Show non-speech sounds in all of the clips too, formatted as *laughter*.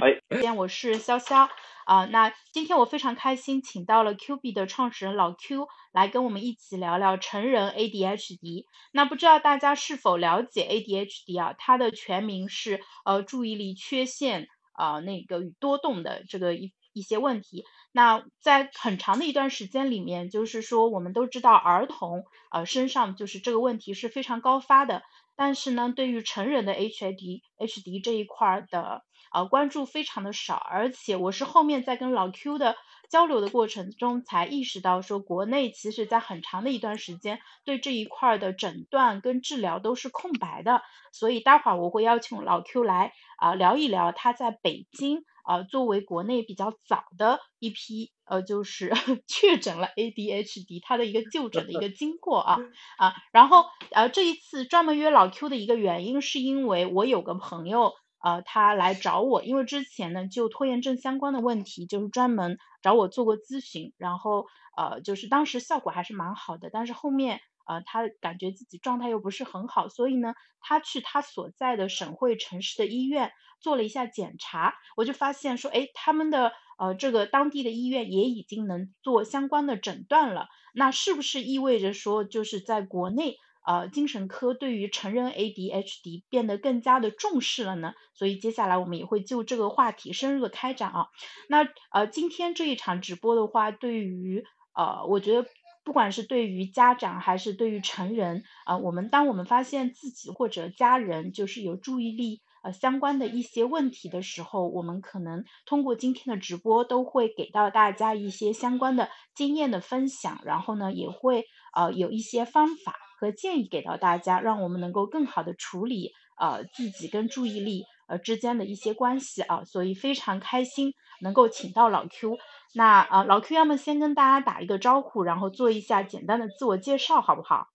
哎，我是潇潇啊。那今天我非常开心，请到了 Q B 的创始人老 Q 来跟我们一起聊聊成人 ADHD。那不知道大家是否了解 ADHD 啊？它的全名是呃注意力缺陷啊那个与多动的这个一一些问题。那在很长的一段时间里面，就是说我们都知道儿童呃身上就是这个问题是非常高发的。但是呢，对于成人的 HAD H D 这一块的呃关注非常的少，而且我是后面在跟老 Q 的交流的过程中才意识到，说国内其实在很长的一段时间对这一块的诊断跟治疗都是空白的，所以待会儿我会邀请老 Q 来啊聊一聊他在北京。呃，作为国内比较早的一批，呃，就是 *laughs* 确诊了 ADHD，他的一个就诊的一个经过啊 *laughs* 啊，然后呃，这一次专门约老 Q 的一个原因，是因为我有个朋友，呃，他来找我，因为之前呢就拖延症相关的问题，就是专门找我做过咨询，然后呃，就是当时效果还是蛮好的，但是后面。呃，他感觉自己状态又不是很好，所以呢，他去他所在的省会城市的医院做了一下检查，我就发现说，哎，他们的呃这个当地的医院也已经能做相关的诊断了，那是不是意味着说，就是在国内呃精神科对于成人 ADHD 变得更加的重视了呢？所以接下来我们也会就这个话题深入的开展啊。那呃今天这一场直播的话，对于呃我觉得。不管是对于家长还是对于成人，啊，我们当我们发现自己或者家人就是有注意力呃相关的一些问题的时候，我们可能通过今天的直播都会给到大家一些相关的经验的分享，然后呢也会呃有一些方法和建议给到大家，让我们能够更好的处理呃自己跟注意力呃之间的一些关系啊，所以非常开心能够请到老 Q。那呃，老 Q 要么先跟大家打一个招呼，然后做一下简单的自我介绍，好不好？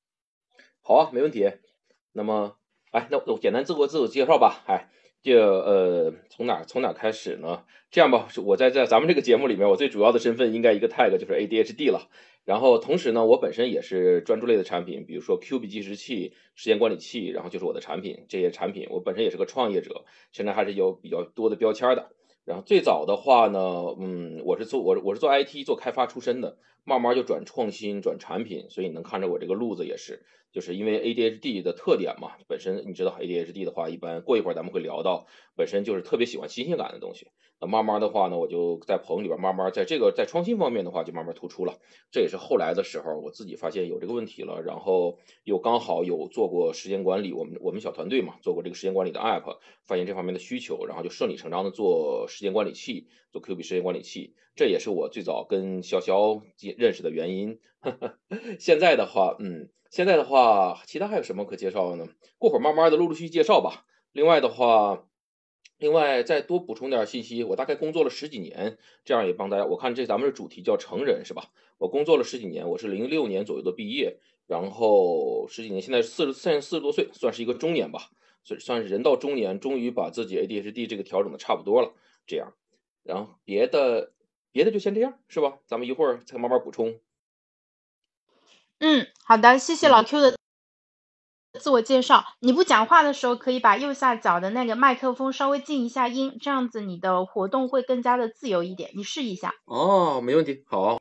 好啊，没问题。那么，哎，那我简单自我自我介绍吧。哎，就呃，从哪从哪开始呢？这样吧，我在在咱们这个节目里面，我最主要的身份应该一个 tag 就是 ADHD 了。然后同时呢，我本身也是专注类的产品，比如说 Q B 计时器、时间管理器，然后就是我的产品。这些产品我本身也是个创业者，现在还是有比较多的标签的。然后最早的话呢，嗯，我是做我我是做 IT 做开发出身的，慢慢就转创新转产品，所以你能看着我这个路子也是，就是因为 ADHD 的特点嘛，本身你知道 ADHD 的话，一般过一会儿咱们会聊到，本身就是特别喜欢新鲜感的东西。那慢慢的话呢，我就在棚里边慢慢在这个在创新方面的话就慢慢突出了。这也是后来的时候我自己发现有这个问题了，然后又刚好有做过时间管理，我们我们小团队嘛做过这个时间管理的 app，发现这方面的需求，然后就顺理成章的做时间管理器，做 Q B 时间管理器。这也是我最早跟潇潇认识的原因。*laughs* 现在的话，嗯，现在的话，其他还有什么可介绍的呢？过会儿慢慢的陆陆续续介绍吧。另外的话。另外再多补充点信息，我大概工作了十几年，这样也帮大家。我看这咱们的主题叫成人是吧？我工作了十几年，我是零六年左右的毕业，然后十几年，现在四十现在四十多岁，算是一个中年吧，算算是人到中年，终于把自己 ADHD 这个调整的差不多了。这样，然后别的别的就先这样是吧？咱们一会儿再慢慢补充。嗯，好的，谢谢老 Q 的。自我介绍，你不讲话的时候，可以把右下角的那个麦克风稍微静一下音，这样子你的活动会更加的自由一点。你试一下。哦，没问题，好，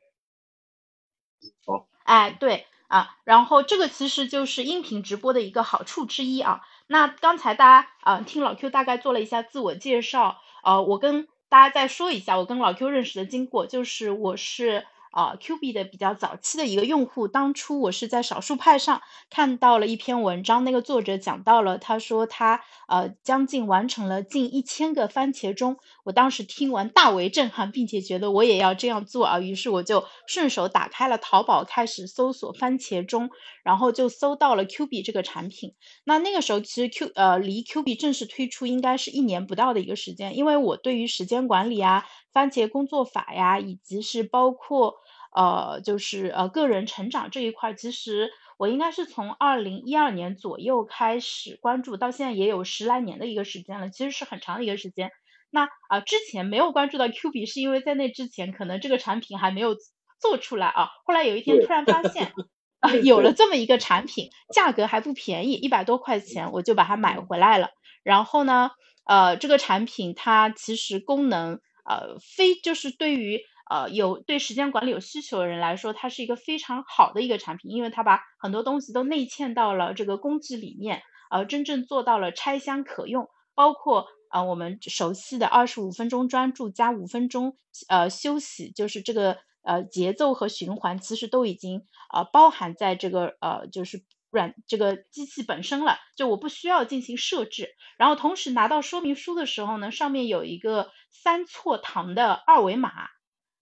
好。哎，对啊，然后这个其实就是音频直播的一个好处之一啊。那刚才大家啊听老 Q 大概做了一下自我介绍，呃，我跟大家再说一下我跟老 Q 认识的经过，就是我是。啊，Q 币的比较早期的一个用户，当初我是在少数派上看到了一篇文章，那个作者讲到了，他说他呃将近完成了近一千个番茄钟，我当时听完大为震撼，并且觉得我也要这样做啊，于是我就顺手打开了淘宝，开始搜索番茄钟，然后就搜到了 Q 币这个产品。那那个时候其实 Q 呃离 Q 币正式推出应该是一年不到的一个时间，因为我对于时间管理啊。番茄工作法呀，以及是包括呃，就是呃个人成长这一块，其实我应该是从二零一二年左右开始关注，到现在也有十来年的一个时间了，其实是很长的一个时间。那啊，之前没有关注到 Q 币，是因为在那之前可能这个产品还没有做出来啊。后来有一天突然发现啊，*laughs* 有了这么一个产品，价格还不便宜，一百多块钱，我就把它买回来了。然后呢？呃，这个产品它其实功能呃非就是对于呃有对时间管理有需求的人来说，它是一个非常好的一个产品，因为它把很多东西都内嵌到了这个工具里面，呃，真正做到了拆箱可用，包括呃我们熟悉的二十五分钟专注加五分钟呃休息，就是这个呃节奏和循环，其实都已经呃包含在这个呃就是。软这个机器本身了，就我不需要进行设置。然后同时拿到说明书的时候呢，上面有一个三错堂的二维码，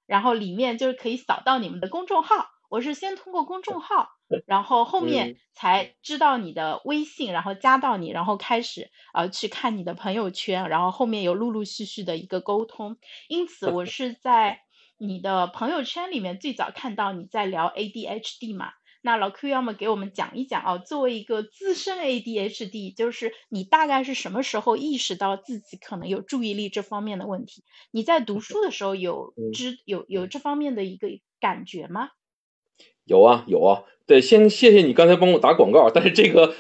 然后里面就是可以扫到你们的公众号。我是先通过公众号，*laughs* 然后后面才知道你的微信，然后加到你，然后开始呃去看你的朋友圈，然后后面有陆陆续续的一个沟通。因此，我是在 *laughs* 你的朋友圈里面最早看到你在聊 ADHD 嘛。那老 Q 要么给我们讲一讲啊，作为一个资深 ADHD，就是你大概是什么时候意识到自己可能有注意力这方面的问题？你在读书的时候有知有有这方面的一个感觉吗？有啊有啊，对，先谢谢你刚才帮我打广告，但是这个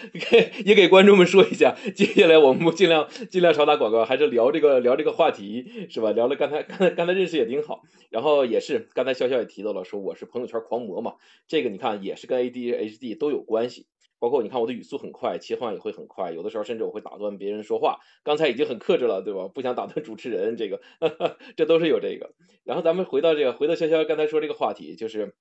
也给观众们说一下，接下来我们尽量尽量少打广告，还是聊这个聊这个话题是吧？聊了刚才刚才刚才认识也挺好，然后也是刚才潇潇也提到了，说我是朋友圈狂魔嘛，这个你看也是跟 ADHD 都有关系，包括你看我的语速很快，切换也会很快，有的时候甚至我会打断别人说话，刚才已经很克制了，对吧？不想打断主持人，这个这都是有这个。然后咱们回到这个，回到潇潇刚才说这个话题，就是。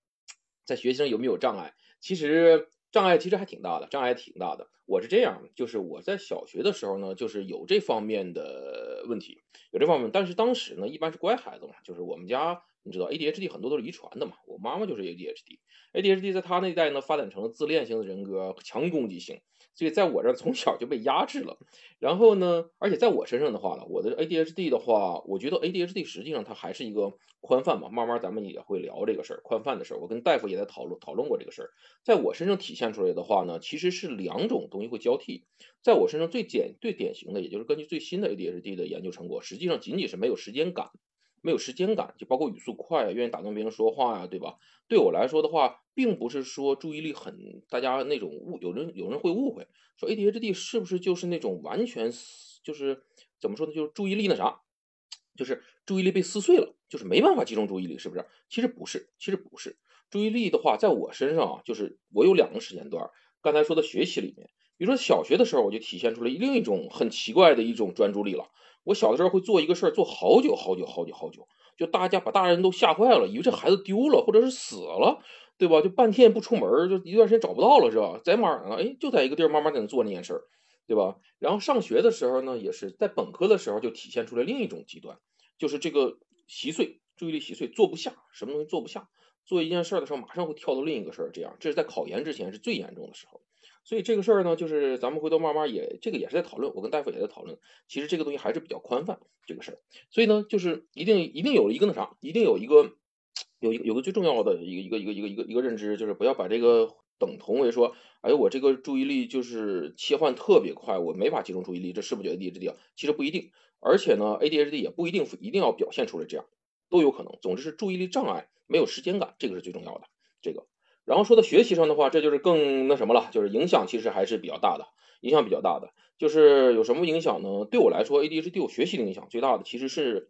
在学习上有没有障碍？其实障碍其实还挺大的，障碍挺大的。我是这样，就是我在小学的时候呢，就是有这方面的问题，有这方面。但是当时呢，一般是乖孩子嘛，就是我们家你知道 ADHD 很多都是遗传的嘛，我妈妈就是 ADHD，ADHD 在她那一代呢发展成了自恋型的人格，强攻击性。所以在我这儿从小就被压制了，然后呢，而且在我身上的话呢，我的 ADHD 的话，我觉得 ADHD 实际上它还是一个宽泛嘛，慢慢咱们也会聊这个事儿，宽泛的事儿。我跟大夫也在讨论讨论过这个事儿，在我身上体现出来的话呢，其实是两种东西会交替。在我身上最简最典型的，也就是根据最新的 ADHD 的研究成果，实际上仅仅是没有时间感。没有时间感，就包括语速快啊，愿意打断别人说话呀，对吧？对我来说的话，并不是说注意力很，大家那种误，有人有人会误会，说 ADHD 是不是就是那种完全就是怎么说呢？就是注意力那啥，就是注意力被撕碎了，就是没办法集中注意力，是不是？其实不是，其实不是。注意力的话，在我身上啊，就是我有两个时间段。刚才说的学习里面，比如说小学的时候，我就体现出来另一种很奇怪的一种专注力了。我小的时候会做一个事儿，做好久好久好久好久，就大家把大人都吓坏了，以为这孩子丢了或者是死了，对吧？就半天不出门，就一段时间找不到了，是吧？在哪呢？哎，就在一个地儿慢慢在那做那件事儿，对吧？然后上学的时候呢，也是在本科的时候就体现出来另一种极端，就是这个稀碎，注意力稀碎，做不下，什么东西做不下，做一件事的时候马上会跳到另一个事儿，这样，这是在考研之前是最严重的时候。所以这个事儿呢，就是咱们回头慢慢也，这个也是在讨论，我跟大夫也在讨论。其实这个东西还是比较宽泛，这个事儿。所以呢，就是一定一定有一个那啥，一定有一个有一个有个最重要的一个一个一个一个一个认知，就是不要把这个等同为说，哎，我这个注意力就是切换特别快，我没法集中注意力，这是不是 ADHD？啊其实不一定，而且呢，ADHD 也不一定一定要表现出来这样，都有可能。总之是注意力障碍，没有时间感，这个是最重要的。这个。然后说到学习上的话，这就是更那什么了，就是影响其实还是比较大的，影响比较大的，就是有什么影响呢？对我来说，ADHD 对我学习的影响最大的其实是，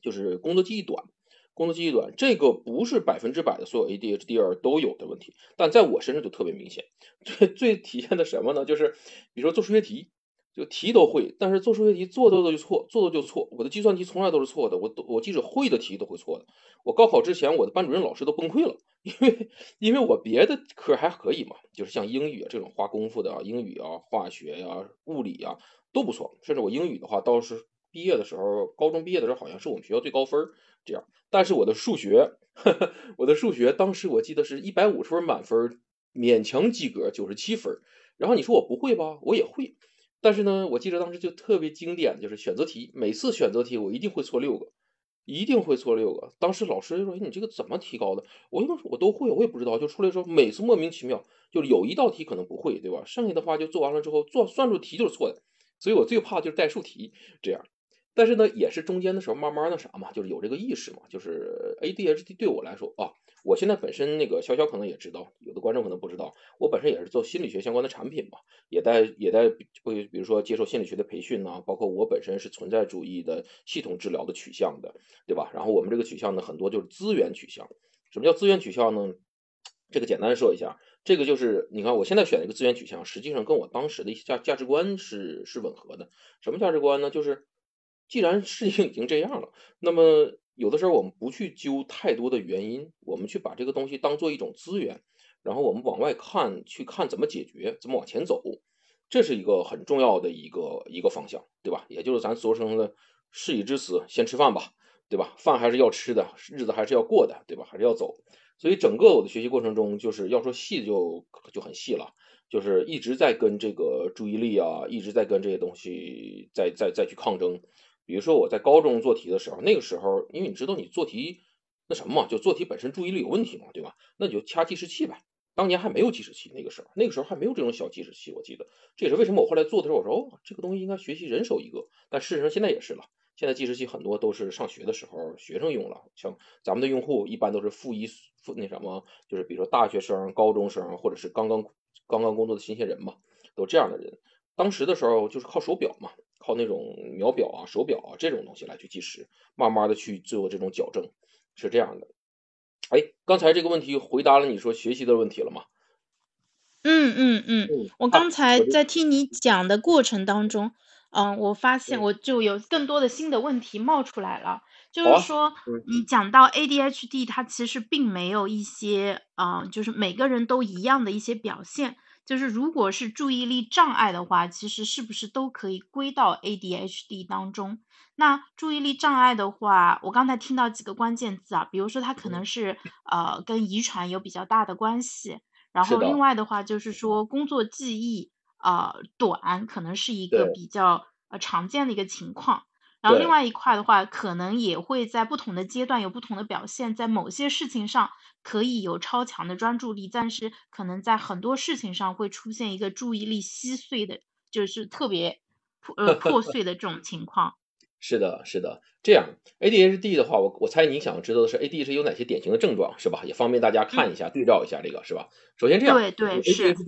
就是工作记忆短，工作记忆短，这个不是百分之百的所有 ADHD 都有的问题，但在我身上就特别明显，最最体现的什么呢？就是比如说做数学题。就题都会，但是做数学题做做就错，做做就错。我的计算题从来都是错的，我都我即使会的题都会错的。我高考之前，我的班主任老师都崩溃了，因为因为我别的科还可以嘛，就是像英语这种花功夫的啊，英语啊、化学呀、物理呀都不错。甚至我英语的话，倒是毕业的时候，高中毕业的时候好像是我们学校最高分这样。但是我的数学，*laughs* 我的数学当时我记得是一百五十分满分，勉强及格，九十七分。然后你说我不会吧？我也会。但是呢，我记得当时就特别经典，就是选择题，每次选择题我一定会错六个，一定会错六个。当时老师就说：“你这个怎么提高的？”我说：“我都会，我也不知道。”就出来说，每次莫名其妙，就有一道题可能不会，对吧？剩下的话就做完了之后，做算术题就是错的。所以我最怕就是代数题这样。但是呢，也是中间的时候慢慢那啥嘛，就是有这个意识嘛，就是 ADHD 对我来说啊，我现在本身那个潇潇可能也知道，有的观众可能不知道，我本身也是做心理学相关的产品嘛，也在也在会比如说接受心理学的培训呐，包括我本身是存在主义的系统治疗的取向的，对吧？然后我们这个取向呢，很多就是资源取向。什么叫资源取向呢？这个简单说一下，这个就是你看我现在选一个资源取向，实际上跟我当时的一些价价值观是是吻合的。什么价值观呢？就是既然事情已经这样了，那么。有的时候我们不去揪太多的原因，我们去把这个东西当做一种资源，然后我们往外看，去看怎么解决，怎么往前走，这是一个很重要的一个一个方向，对吧？也就是咱俗称的“事已至此，先吃饭吧”，对吧？饭还是要吃的，日子还是要过的，对吧？还是要走。所以整个我的学习过程中，就是要说细就就很细了，就是一直在跟这个注意力啊，一直在跟这些东西在在再去抗争。比如说我在高中做题的时候，那个时候，因为你知道你做题那什么嘛，就做题本身注意力有问题嘛，对吧？那你就掐计时器呗。当年还没有计时器，那个时候，那个时候还没有这种小计时器，我记得。这也是为什么我后来做的时候，我说哦，这个东西应该学习人手一个。但事实上现在也是了，现在计时器很多都是上学的时候学生用了，像咱们的用户一般都是负一负那什么，就是比如说大学生、高中生或者是刚刚刚刚工作的新鲜人嘛，都这样的人。当时的时候就是靠手表嘛。靠那种秒表啊、手表啊这种东西来去计时，慢慢的去做这种矫正，是这样的。哎，刚才这个问题回答了你说学习的问题了吗？嗯嗯嗯，我刚才在听你讲的过程当中，嗯，我发现我就有更多的新的问题冒出来了，就是说你讲到 ADHD，它其实并没有一些，嗯，就是每个人都一样的一些表现。就是如果是注意力障碍的话，其实是不是都可以归到 ADHD 当中？那注意力障碍的话，我刚才听到几个关键字啊，比如说它可能是呃跟遗传有比较大的关系，然后另外的话就是说工作记忆呃短，可能是一个比较呃常见的一个情况。然后另外一块的话，可能也会在不同的阶段有不同的表现，在某些事情上可以有超强的专注力，但是可能在很多事情上会出现一个注意力稀碎的，就是特别破呃破 *laughs* 碎的这种情况。是的，是的，这样 ADHD 的话，我我猜你想知道的是 ADHD 有哪些典型的症状，是吧？也方便大家看一下，对照一下这个，是吧？首先这样，对对是。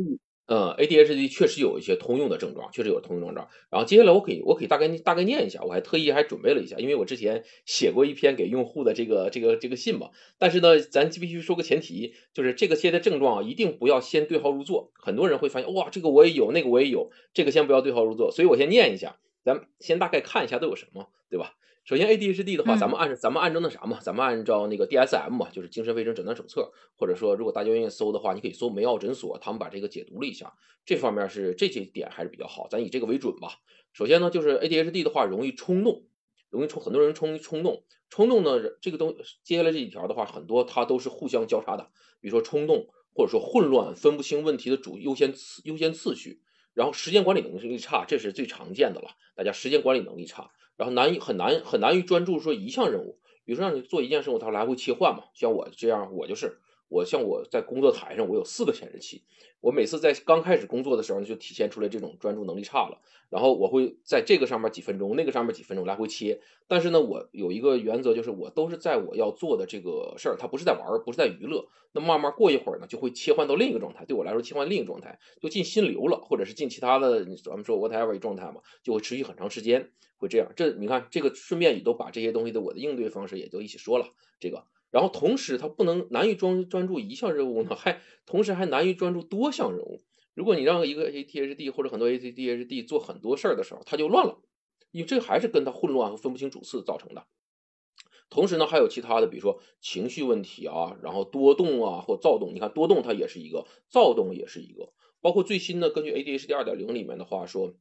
嗯，ADHD 确实有一些通用的症状，确实有通用症状。然后接下来我可以我可以大概大概念一下，我还特意还准备了一下，因为我之前写过一篇给用户的这个这个这个信嘛。但是呢，咱必须说个前提，就是这个些的症状一定不要先对号入座。很多人会发现，哇，这个我也有，那个我也有，这个先不要对号入座。所以我先念一下，咱先大概看一下都有什么，对吧？首先，ADHD 的话，咱们按咱们按照那啥嘛，咱们按照那个 DSM 嘛，就是精神卫生诊断手册，或者说如果大家愿意搜的话，你可以搜梅奥诊所，他们把这个解读了一下，这方面是这些点还是比较好，咱以这个为准吧。首先呢，就是 ADHD 的话，容易冲动，容易冲，很多人冲冲动，冲动呢，这个东接下来这几条的话，很多它都是互相交叉的，比如说冲动，或者说混乱，分不清问题的主优先次优先次序，然后时间管理能力差，这是最常见的了，大家时间管理能力差。然后难以很难很难于专注说一项任务，比如说让你做一件事物，它来回切换嘛。像我这样，我就是我像我在工作台上，我有四个显示器，我每次在刚开始工作的时候呢就体现出来这种专注能力差了。然后我会在这个上面几分钟，那个上面几分钟来回切。但是呢，我有一个原则，就是我都是在我要做的这个事儿，它不是在玩儿，不是在娱乐。那慢慢过一会儿呢，就会切换到另一个状态。对我来说，切换另一个状态就进心流了，或者是进其他的，咱们说 whatever 状态嘛，就会持续很长时间，会这样。这你看，这个顺便也都把这些东西的我的应对方式也都一起说了。这个，然后同时它不能难于专专注一项任务呢，还同时还难于专注多项任务。如果你让一个 A T H D 或者很多 ADHD 做很多事儿的时候，他就乱了，因为这还是跟他混乱和分不清主次造成的。同时呢，还有其他的，比如说情绪问题啊，然后多动啊或躁动。你看多动它也是一个，躁动也是一个。包括最新的根据 ADHD 二点零里面的话说。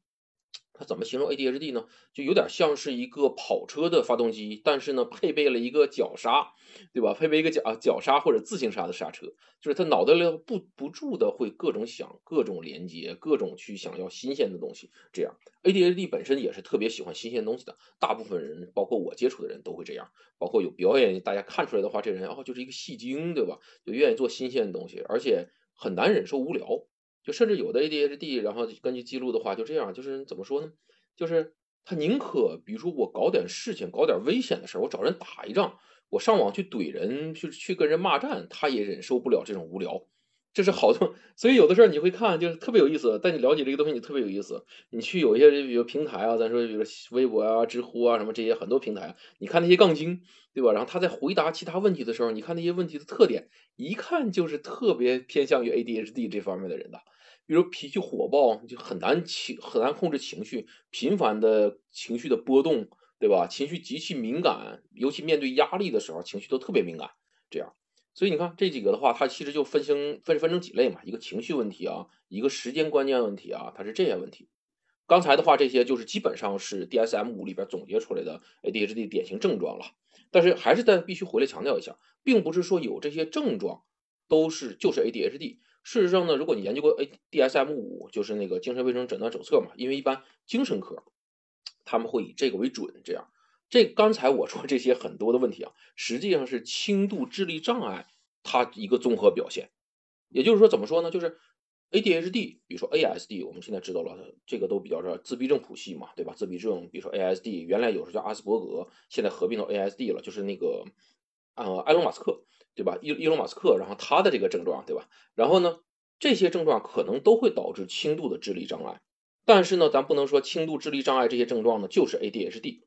它怎么形容 ADHD 呢？就有点像是一个跑车的发动机，但是呢，配备了一个脚刹，对吧？配备一个脚脚刹或者自行刹的刹车，就是他脑袋里不不住的会各种想、各种连接、各种去想要新鲜的东西。这样，ADHD 本身也是特别喜欢新鲜东西的。大部分人，包括我接触的人都会这样。包括有表演，大家看出来的话，这人哦就是一个戏精，对吧？就愿意做新鲜的东西，而且很难忍受无聊。就甚至有的 ADHD，然后根据记录的话，就这样，就是怎么说呢？就是他宁可比如说我搞点事情，搞点危险的事儿，我找人打一仗，我上网去怼人，去去跟人骂战，他也忍受不了这种无聊。这是好多，*laughs* 所以有的时候你会看，就是特别有意思。但你了解这个东西，你特别有意思。你去有一些比如平台啊，咱说比如微博啊、知乎啊什么这些很多平台，你看那些杠精，对吧？然后他在回答其他问题的时候，你看那些问题的特点，一看就是特别偏向于 ADHD 这方面的人的。比如脾气火爆，就很难情很难控制情绪，频繁的情绪的波动，对吧？情绪极其敏感，尤其面对压力的时候，情绪都特别敏感，这样。所以你看这几个的话，它其实就分成分分成几类嘛，一个情绪问题啊，一个时间观念问题啊，它是这些问题。刚才的话，这些就是基本上是 DSM 五里边总结出来的 ADHD 典型症状了。但是还是再必须回来强调一下，并不是说有这些症状都是就是 ADHD。事实上呢，如果你研究过 A DSM 五，就是那个精神卫生诊断手册嘛，因为一般精神科他们会以这个为准，这样。这刚才我说这些很多的问题啊，实际上是轻度智力障碍它一个综合表现。也就是说，怎么说呢？就是 ADHD，比如说 ASD，我们现在知道了，这个都比较说自闭症谱系嘛，对吧？自闭症，比如说 ASD，原来有时候叫阿斯伯格，现在合并到 ASD 了，就是那个呃埃隆马斯克，对吧？伊伊隆马斯克，然后他的这个症状，对吧？然后呢，这些症状可能都会导致轻度的智力障碍，但是呢，咱不能说轻度智力障碍这些症状呢就是 ADHD。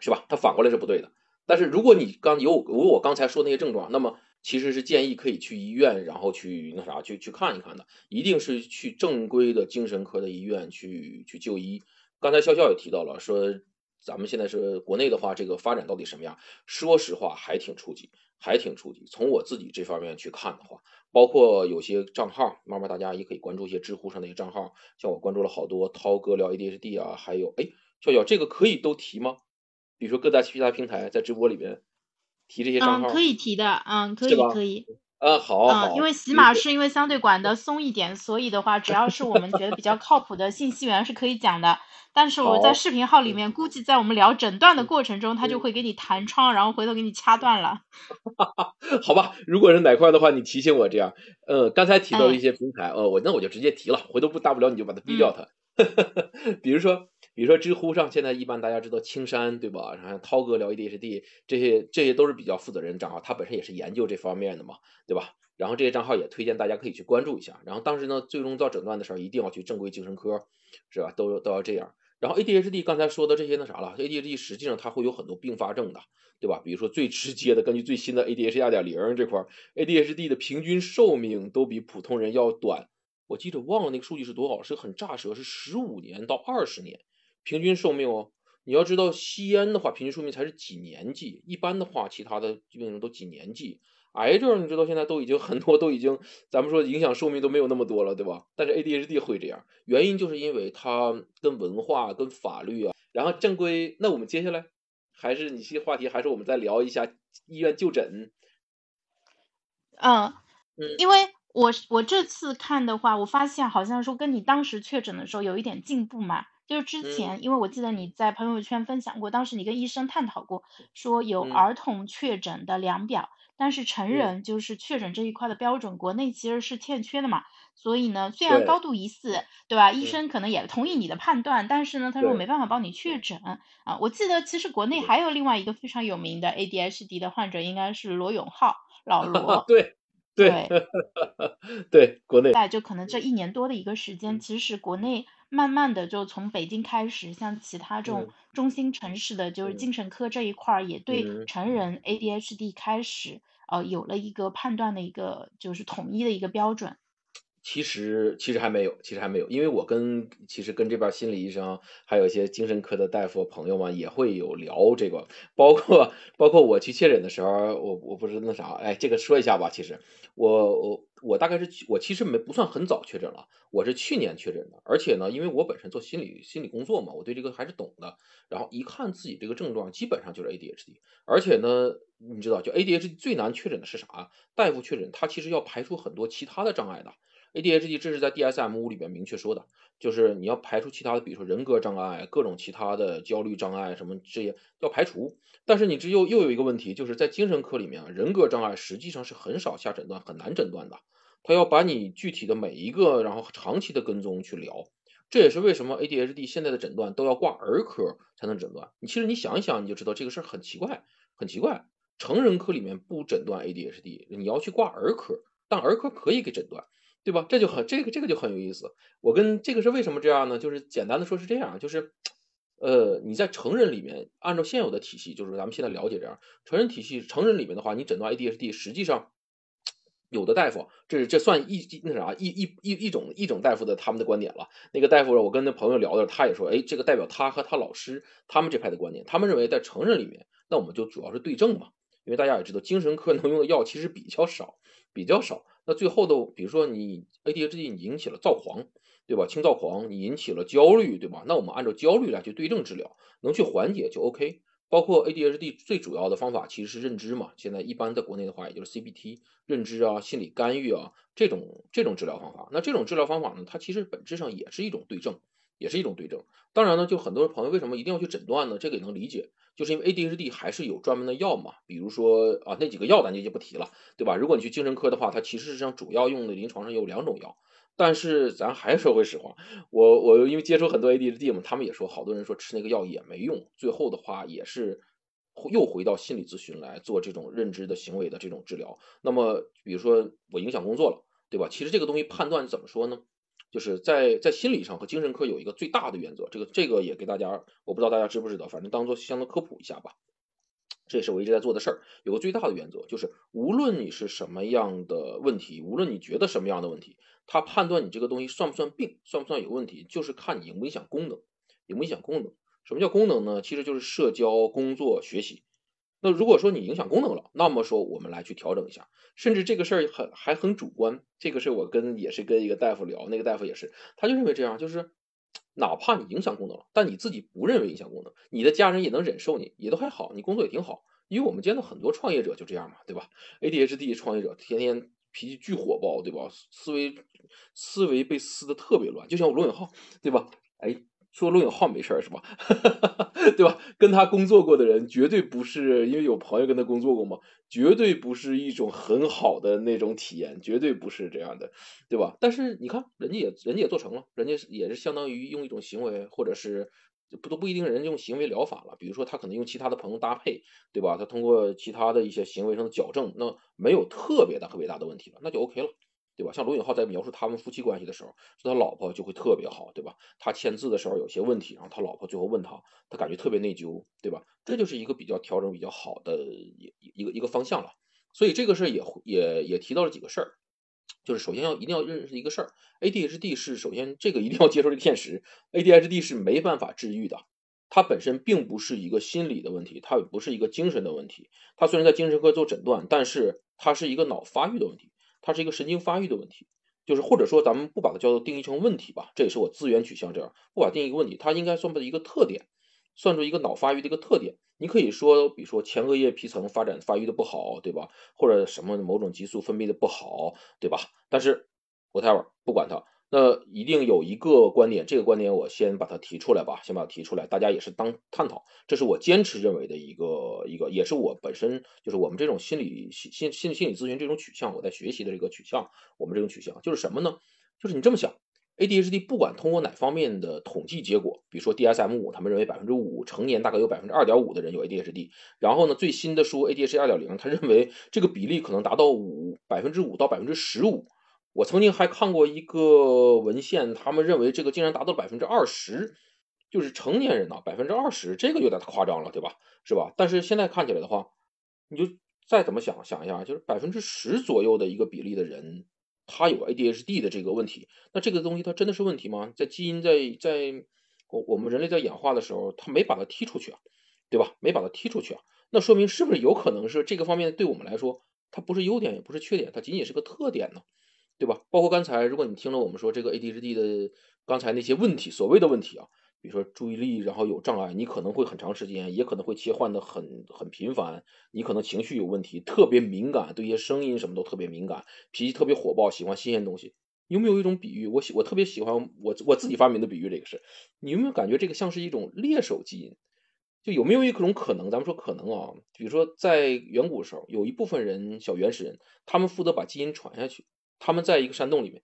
是吧？它反过来是不对的。但是如果你刚有有我刚才说那些症状，那么其实是建议可以去医院，然后去那啥去去看一看的，一定是去正规的精神科的医院去去就医。刚才笑笑也提到了，说咱们现在是国内的话，这个发展到底什么样？说实话还挺初级，还挺初级。从我自己这方面去看的话，包括有些账号，慢慢大家也可以关注一些知乎上的一些账号，像我关注了好多涛哥聊 ADHD 啊，还有哎，笑笑这个可以都提吗？比如说各大其他平台在直播里边提这些账号，嗯，可以提的，嗯，可以可以，啊好，嗯，因为喜马是因为相对管的松一点，所以的话，只要是我们觉得比较靠谱的信息源是可以讲的。但是我在视频号里面，估计在我们聊诊断的过程中，他就会给你弹窗，然后回头给你掐断了。*laughs* 好吧，如果是哪块的话，你提醒我这样。呃，刚才提到一些平台，呃，我那我就直接提了，回头不大不了你就把它毙掉它。*laughs* 比如说。比如说知乎上现在一般大家知道青山对吧？然后涛哥聊 ADHD 这些这些都是比较负责任账号，他本身也是研究这方面的嘛，对吧？然后这些账号也推荐大家可以去关注一下。然后当时呢，最终做诊断的时候一定要去正规精神科，是吧？都都要这样。然后 ADHD 刚才说的这些那啥了，ADHD 实际上它会有很多并发症的，对吧？比如说最直接的，根据最新的 ADHD 二点零这块，ADHD 的平均寿命都比普通人要短。我记得忘了那个数据是多少，是很炸舌，是十五年到二十年。平均寿命哦，你要知道吸烟的话，平均寿命才是几年纪，一般的话，其他的病人都几年纪。癌症你知道现在都已经 *laughs* 很多都已经，咱们说影响寿命都没有那么多了，对吧？但是 ADHD 会这样，原因就是因为它跟文化、跟法律啊。然后正规，那我们接下来还是你这话题，还是我们再聊一下医院就诊。嗯嗯，因为我我这次看的话，我发现好像说跟你当时确诊的时候有一点进步嘛。就是之前，因为我记得你在朋友圈分享过，当时你跟医生探讨过，说有儿童确诊的量表，但是成人就是确诊这一块的标准，国内其实是欠缺的嘛。所以呢，虽然高度疑似，对吧？医生可能也同意你的判断，但是呢，他说没办法帮你确诊啊。我记得其实国内还有另外一个非常有名的 ADHD 的患者，应该是罗永浩，老 *laughs* 罗。对对对，国内在就可能这一年多的一个时间，其实国内。慢慢的，就从北京开始，像其他这种中心城市的，就是精神科这一块儿，也对成人 ADHD 开始呃有了一个判断的一个就是统一的一个标准。其实其实还没有，其实还没有，因为我跟其实跟这边心理医生，还有一些精神科的大夫朋友们也会有聊这个，包括包括我去确诊的时候，我我不是那啥，哎，这个说一下吧，其实。我我我大概是我其实没不算很早确诊了，我是去年确诊的，而且呢，因为我本身做心理心理工作嘛，我对这个还是懂的，然后一看自己这个症状，基本上就是 ADHD，而且呢，你知道，就 ADHD 最难确诊的是啥？大夫确诊他其实要排除很多其他的障碍的。ADHD 这是在 DSM 五里边明确说的，就是你要排除其他的，比如说人格障碍、各种其他的焦虑障碍什么这些要排除。但是你这又又有一个问题，就是在精神科里面，人格障碍实际上是很少下诊断，很难诊断的。他要把你具体的每一个，然后长期的跟踪去聊。这也是为什么 ADHD 现在的诊断都要挂儿科才能诊断。你其实你想一想，你就知道这个事儿很奇怪，很奇怪。成人科里面不诊断 ADHD，你要去挂儿科，但儿科可以给诊断，对吧？这就很这个这个就很有意思。我跟这个是为什么这样呢？就是简单的说是这样，就是。呃，你在成人里面，按照现有的体系，就是咱们现在了解这样，成人体系成人里面的话，你诊断 ADHD，实际上有的大夫，这这算一那啥一一一一种一种大夫的他们的观点了。那个大夫，我跟那朋友聊的，他也说，哎，这个代表他和他老师他们这派的观点，他们认为在成人里面，那我们就主要是对症嘛，因为大家也知道，精神科能用的药其实比较少，比较少。那最后的，比如说你 ADHD 你引起了躁狂。对吧？轻躁狂你引起了焦虑，对吧？那我们按照焦虑来去对症治疗，能去缓解就 OK。包括 ADHD 最主要的方法其实是认知嘛。现在一般在国内的话，也就是 CBT 认知啊、心理干预啊这种这种治疗方法。那这种治疗方法呢，它其实本质上也是一种对症，也是一种对症。当然呢，就很多朋友为什么一定要去诊断呢？这个也能理解，就是因为 ADHD 还是有专门的药嘛。比如说啊，那几个药咱就就不提了，对吧？如果你去精神科的话，它其实上主要用的临床上有两种药。但是咱还说回实话，我我因为接触很多 ADHD 嘛，他们也说，好多人说吃那个药也没用，最后的话也是又回到心理咨询来做这种认知的行为的这种治疗。那么比如说我影响工作了，对吧？其实这个东西判断怎么说呢？就是在在心理上和精神科有一个最大的原则，这个这个也给大家，我不知道大家知不知道，反正当做相当科普一下吧。这也是我一直在做的事儿。有个最大的原则，就是无论你是什么样的问题，无论你觉得什么样的问题，他判断你这个东西算不算病，算不算有问题，就是看你影不影响功能，影不影响功能。什么叫功能呢？其实就是社交、工作、学习。那如果说你影响功能了，那么说我们来去调整一下。甚至这个事儿很还很主观。这个事我跟也是跟一个大夫聊，那个大夫也是，他就认为这样就是。哪怕你影响功能了，但你自己不认为影响功能，你的家人也能忍受你，也都还好，你工作也挺好。因为我们见到很多创业者就这样嘛，对吧？ADHD 创业者天天脾气巨火爆，对吧？思维思维被撕的特别乱，就像我罗永浩，对吧？哎。说罗永浩没事儿是吧？*laughs* 对吧？跟他工作过的人绝对不是因为有朋友跟他工作过嘛，绝对不是一种很好的那种体验，绝对不是这样的，对吧？但是你看，人家也人家也做成了，人家也是相当于用一种行为，或者是不都不一定人用行为疗法了，比如说他可能用其他的朋友搭配，对吧？他通过其他的一些行为上的矫正，那没有特别大特别大的问题了，那就 OK 了。对吧？像罗永浩在描述他们夫妻关系的时候，说他老婆就会特别好，对吧？他签字的时候有些问题，然后他老婆最后问他，他感觉特别内疚，对吧？这就是一个比较调整比较好的一一个一个方向了。所以这个事儿也也也提到了几个事儿，就是首先要一定要认识一个事儿，ADHD 是首先这个一定要接受这个现实，ADHD 是没办法治愈的，它本身并不是一个心理的问题，它也不是一个精神的问题。它虽然在精神科做诊断，但是它是一个脑发育的问题。它是一个神经发育的问题，就是或者说咱们不把它叫做定义成问题吧，这也是我资源取向这样，不把定义一个问题，它应该算不一个特点，算作一个脑发育的一个特点。你可以说，比如说前额叶皮层发展发育的不好，对吧？或者什么某种激素分泌的不好，对吧？但是 whatever，不管它。那一定有一个观点，这个观点我先把它提出来吧，先把它提出来，大家也是当探讨，这是我坚持认为的一个一个，也是我本身就是我们这种心理心心心理咨询这种取向，我在学习的这个取向，我们这种取向就是什么呢？就是你这么想，ADHD 不管通过哪方面的统计结果，比如说 DSM 五，他们认为百分之五成年大概有百分之二点五的人有 ADHD，然后呢最新的书 ADHD 二点零，他认为这个比例可能达到五百分之五到百分之十五。我曾经还看过一个文献，他们认为这个竟然达到百分之二十，就是成年人呐，百分之二十，这个有点夸张了，对吧？是吧？但是现在看起来的话，你就再怎么想想一下，就是百分之十左右的一个比例的人，他有 ADHD 的这个问题，那这个东西它真的是问题吗？在基因在在我我们人类在演化的时候，他没把它踢出去啊，对吧？没把它踢出去啊，那说明是不是有可能是这个方面对我们来说，它不是优点也不是缺点，它仅仅是个特点呢？对吧？包括刚才，如果你听了我们说这个 ADHD 的刚才那些问题，所谓的问题啊，比如说注意力然后有障碍，你可能会很长时间，也可能会切换的很很频繁，你可能情绪有问题，特别敏感，对一些声音什么都特别敏感，脾气特别火爆，喜欢新鲜东西。有没有一种比喻？我喜我特别喜欢我我自己发明的比喻，这个是你有没有感觉这个像是一种猎手基因？就有没有一种可能？咱们说可能啊，比如说在远古时候，有一部分人小原始人，他们负责把基因传下去。他们在一个山洞里面，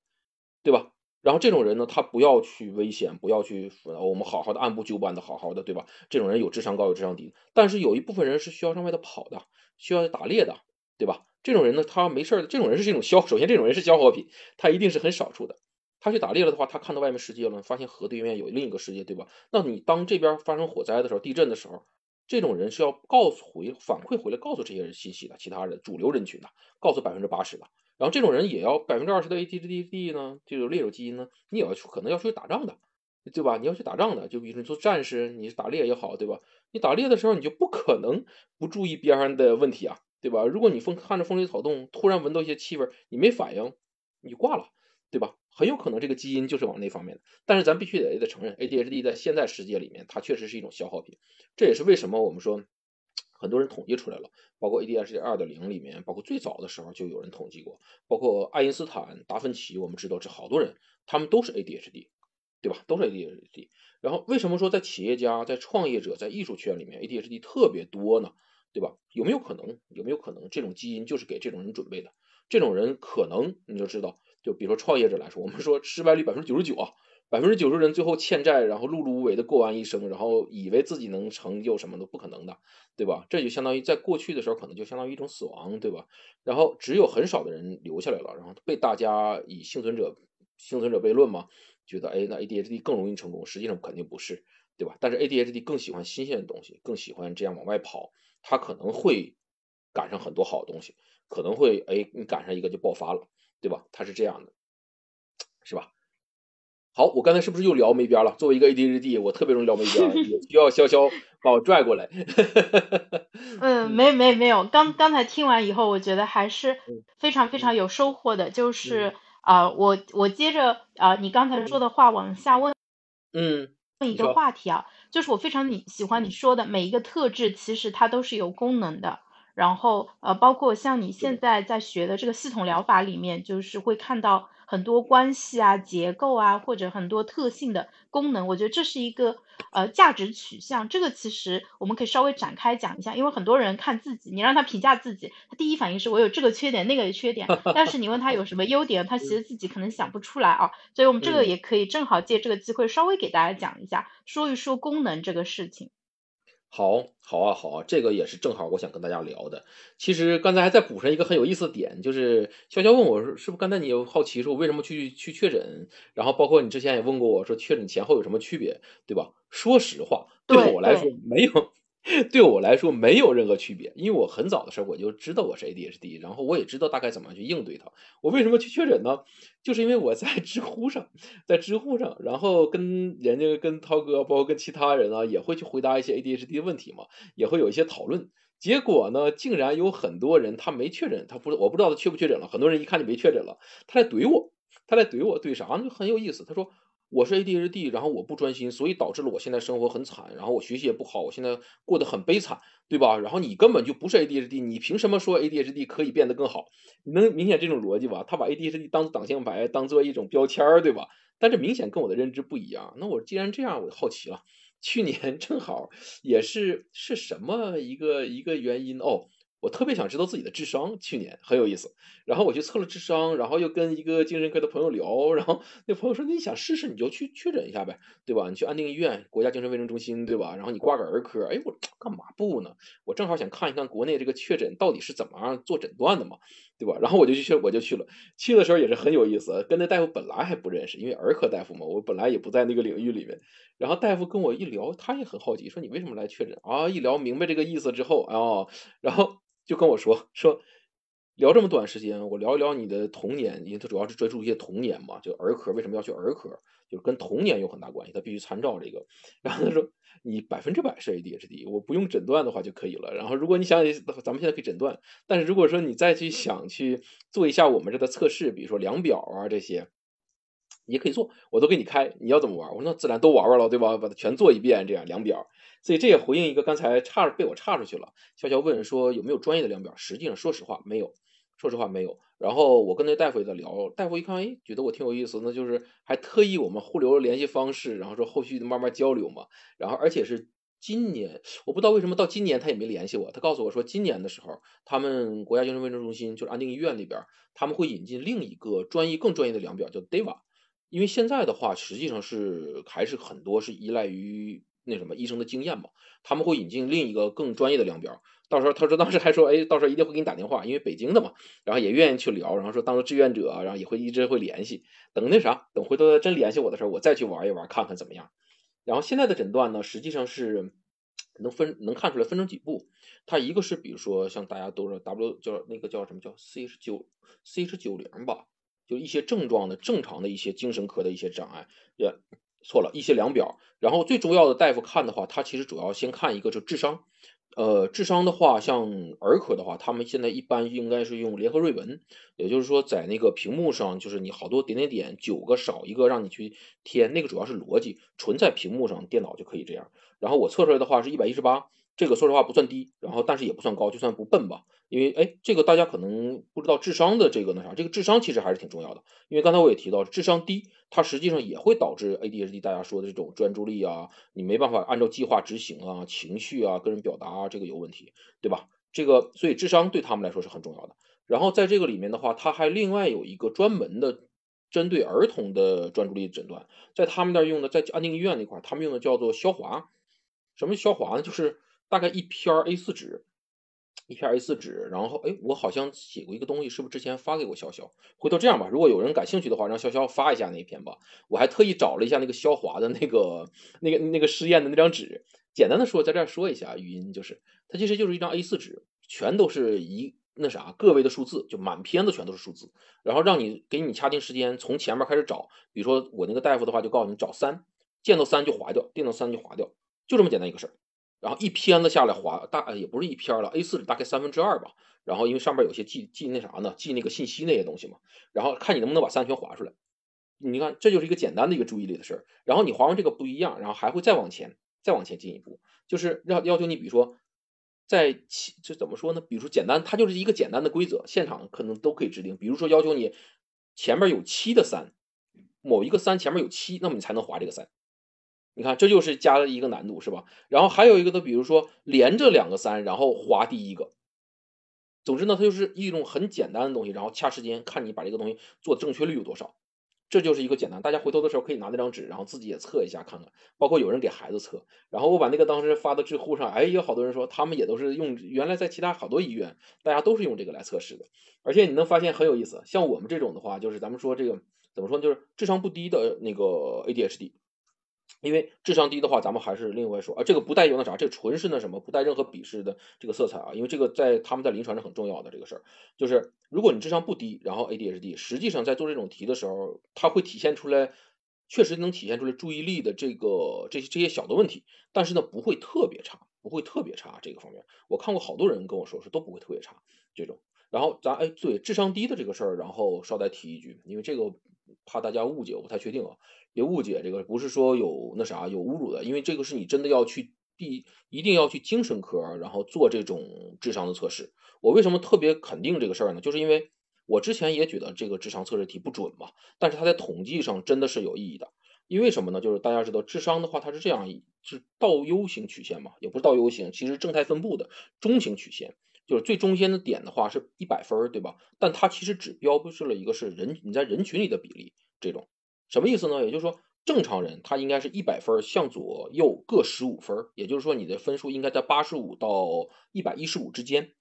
对吧？然后这种人呢，他不要去危险，不要去，我们好好的按部就班的，好好的，对吧？这种人有智商高，有智商低，但是有一部分人是需要上外头跑的，需要去打猎的，对吧？这种人呢，他没事儿，这种人是这种消，首先这种人是消耗品，他一定是很少数的。他去打猎了的话，他看到外面世界了，发现河对面有另一个世界，对吧？那你当这边发生火灾的时候，地震的时候，这种人是要告诉回反馈回来，告诉这些人信息的，其他人主流人群的，告诉百分之八十的。然后这种人也要百分之二十的 ADHD 呢，就是猎手基因呢，你也要去可能要去打仗的，对吧？你要去打仗的，就比如说你做战士，你是打猎也好，对吧？你打猎的时候，你就不可能不注意边上的问题啊，对吧？如果你风看着风吹草动，突然闻到一些气味，你没反应，你就挂了，对吧？很有可能这个基因就是往那方面的。但是咱必须得得承认，ADHD 在现在世界里面，它确实是一种消耗品。这也是为什么我们说。很多人统计出来了，包括 ADHD 二点零里面，包括最早的时候就有人统计过，包括爱因斯坦、达芬奇，我们知道这好多人，他们都是 ADHD，对吧？都是 ADHD。然后为什么说在企业家、在创业者、在艺术圈里面 ADHD 特别多呢？对吧？有没有可能？有没有可能这种基因就是给这种人准备的？这种人可能你就知道，就比如说创业者来说，我们说失败率百分之九十九啊。百分之九十人最后欠债，然后碌碌无为的过完一生，然后以为自己能成就什么都不可能的，对吧？这就相当于在过去的时候，可能就相当于一种死亡，对吧？然后只有很少的人留下来了，然后被大家以幸存者幸存者悖论嘛，觉得哎，那 ADHD 更容易成功，实际上肯定不是，对吧？但是 ADHD 更喜欢新鲜的东西，更喜欢这样往外跑，他可能会赶上很多好东西，可能会哎，你赶上一个就爆发了，对吧？他是这样的，是吧？好，我刚才是不是又聊没边了？作为一个 ADHD，我特别容易聊没边，*laughs* 需要潇潇把我拽过来。*laughs* *laughs* 嗯，没没没有，刚刚才听完以后，我觉得还是非常非常有收获的。就是啊，我我接着啊，你刚才说的话往下问，嗯，问一个话题啊，就是我非常你喜欢你说的每一个特质，其实它都是有功能的。然后呃，包括像你现在在学的这个系统疗法里面，就是会看到。很多关系啊、结构啊，或者很多特性的功能，我觉得这是一个呃价值取向。这个其实我们可以稍微展开讲一下，因为很多人看自己，你让他评价自己，他第一反应是我有这个缺点、那个缺点，*laughs* 但是你问他有什么优点，他其实自己可能想不出来啊。所以我们这个也可以正好借这个机会稍微给大家讲一下，说一说功能这个事情。好，好啊，好啊，这个也是正好我想跟大家聊的。其实刚才还在补上一个很有意思的点，就是潇潇问我说，是不是刚才你有好奇说我为什么去去确诊？然后包括你之前也问过我说，确诊前后有什么区别，对吧？说实话，对我来说没有。*laughs* 对我来说没有任何区别，因为我很早的时候我就知道我是 ADHD，然后我也知道大概怎么样去应对它。我为什么去确诊呢？就是因为我在知乎上，在知乎上，然后跟人家跟涛哥，包括跟其他人啊，也会去回答一些 ADHD 的问题嘛，也会有一些讨论。结果呢，竟然有很多人他没确诊，他不我不知道他确不确诊了。很多人一看就没确诊了，他来怼我，他来怼我，怼啥呢？就很有意思。他说。我是 ADHD，然后我不专心，所以导致了我现在生活很惨，然后我学习也不好，我现在过得很悲惨，对吧？然后你根本就不是 ADHD，你凭什么说 ADHD 可以变得更好？你能明显这种逻辑吧？他把 ADHD 当做挡箭牌，当做一种标签儿，对吧？但这明显跟我的认知不一样。那我既然这样，我好奇了，去年 *laughs* 正好也是是什么一个一个原因哦？我特别想知道自己的智商，去年很有意思。然后我去测了智商，然后又跟一个精神科的朋友聊，然后那朋友说：“那你想试试，你就去确诊一下呗，对吧？你去安定医院、国家精神卫生中心，对吧？然后你挂个儿科。”哎，我干嘛不呢？我正好想看一看国内这个确诊到底是怎么样做诊断的嘛，对吧？然后我就去，我就去了。去的时候也是很有意思，跟那大夫本来还不认识，因为儿科大夫嘛，我本来也不在那个领域里面。然后大夫跟我一聊，他也很好奇，说：“你为什么来确诊啊？”一聊明白这个意思之后啊，然后。就跟我说说，聊这么短时间，我聊一聊你的童年，因为他主要是专注一些童年嘛，就儿科为什么要去儿科，就是跟童年有很大关系，他必须参照这个。然后他说你百分之百是 ADHD，我不用诊断的话就可以了。然后如果你想，咱们现在可以诊断，但是如果说你再去想去做一下我们这个测试，比如说量表啊这些，也可以做，我都给你开，你要怎么玩？我说那自然都玩玩了，对吧？把它全做一遍，这样量表。所以这也回应一个刚才差被我岔出去了。潇潇问说有没有专业的量表？实际上说实话没有，说实话没有。然后我跟那大夫也在聊，大夫一看，哎，觉得我挺有意思，那就是还特意我们互留了联系方式，然后说后续慢慢交流嘛。然后而且是今年，我不知道为什么到今年他也没联系我，他告诉我说今年的时候，他们国家精神卫生中心就是安定医院里边，他们会引进另一个专业更专业的量表，叫 DEVA。因为现在的话，实际上是还是很多是依赖于那什么医生的经验嘛，他们会引进另一个更专业的量表。到时候他说当时还说，哎，到时候一定会给你打电话，因为北京的嘛，然后也愿意去聊，然后说当做志愿者，然后也会一直会联系。等那啥，等回头真联系我的时候，我再去玩一玩，看看怎么样。然后现在的诊断呢，实际上是能分能看出来分成几步。它一个是比如说像大家都是 W 叫那个叫什么叫 CH 九 CH 九零吧，就一些症状的正常的一些精神科的一些障碍也错了一些量表。然后最重要的大夫看的话，他其实主要先看一个就智商。呃，智商的话，像儿科的话，他们现在一般应该是用联合瑞文，也就是说，在那个屏幕上，就是你好多点点点，九个少一个让你去填，那个主要是逻辑，纯在屏幕上，电脑就可以这样。然后我测出来的话是一百一十八。这个说实话不算低，然后但是也不算高，就算不笨吧。因为哎，这个大家可能不知道智商的这个那啥，这个智商其实还是挺重要的。因为刚才我也提到，智商低，它实际上也会导致 ADHD，大家说的这种专注力啊，你没办法按照计划执行啊，情绪啊，个人表达啊，这个有问题，对吧？这个所以智商对他们来说是很重要的。然后在这个里面的话，它还另外有一个专门的针对儿童的专注力诊断，在他们那儿用的，在安定医院那块儿，他们用的叫做消华。什么消华呢？就是。大概一篇 A4 纸，一篇 A4 纸，然后哎，我好像写过一个东西，是不是之前发给过潇潇？回头这样吧，如果有人感兴趣的话，让潇潇发一下那一篇吧。我还特意找了一下那个肖华的那个、那个、那个试验的那张纸。简单的说，在这儿说一下，语音就是它其实就是一张 A4 纸，全都是一那啥个位的数字，就满篇子全都是数字，然后让你给你掐定时间，从前面开始找。比如说我那个大夫的话，就告诉你找三，见到三就划掉，见到三就划掉，就这么简单一个事儿。然后一篇子下来划大也不是一篇了，A4 纸大概三分之二吧。然后因为上面有些记记那啥呢，记那个信息那些东西嘛。然后看你能不能把三全划出来。你看这就是一个简单的一个注意力的事儿。然后你划完这个不一样，然后还会再往前再往前进一步，就是要要求你，比如说在七这怎么说呢？比如说简单，它就是一个简单的规则，现场可能都可以制定。比如说要求你前面有七的三，某一个三前面有七，那么你才能划这个三。你看，这就是加了一个难度，是吧？然后还有一个呢，比如说连着两个三，然后划第一个。总之呢，它就是一种很简单的东西，然后掐时间，看你把这个东西做正确率有多少。这就是一个简单，大家回头的时候可以拿那张纸，然后自己也测一下看看。包括有人给孩子测，然后我把那个当时发到知乎上，哎，有好多人说他们也都是用，原来在其他好多医院，大家都是用这个来测试的。而且你能发现很有意思，像我们这种的话，就是咱们说这个怎么说，就是智商不低的那个 ADHD。因为智商低的话，咱们还是另外说啊，这个不带有那啥，这纯是那什么，不带任何鄙视的这个色彩啊。因为这个在他们在临床上很重要的这个事儿，就是如果你智商不低，然后 ADHD，实际上在做这种题的时候，它会体现出来，确实能体现出来注意力的这个这些这些小的问题，但是呢，不会特别差，不会特别差这个方面。我看过好多人跟我说是都不会特别差这种。然后咱哎对智商低的这个事儿，然后稍带提一句，因为这个怕大家误解，我不太确定啊。别误解，这个不是说有那啥有侮辱的，因为这个是你真的要去必一定要去精神科，然后做这种智商的测试。我为什么特别肯定这个事儿呢？就是因为我之前也觉得这个智商测试题不准嘛，但是它在统计上真的是有意义的。因为什么呢？就是大家知道智商的话，它是这样，是倒 U 型曲线嘛，也不是倒 U 型，其实正态分布的中型曲线，就是最中间的点的话是一百分，对吧？但它其实只标示了一个是人你在人群里的比例这种。什么意思呢？也就是说，正常人他应该是一百分向左右各十五分，也就是说你的分数应该在八十五到一百一十五之间，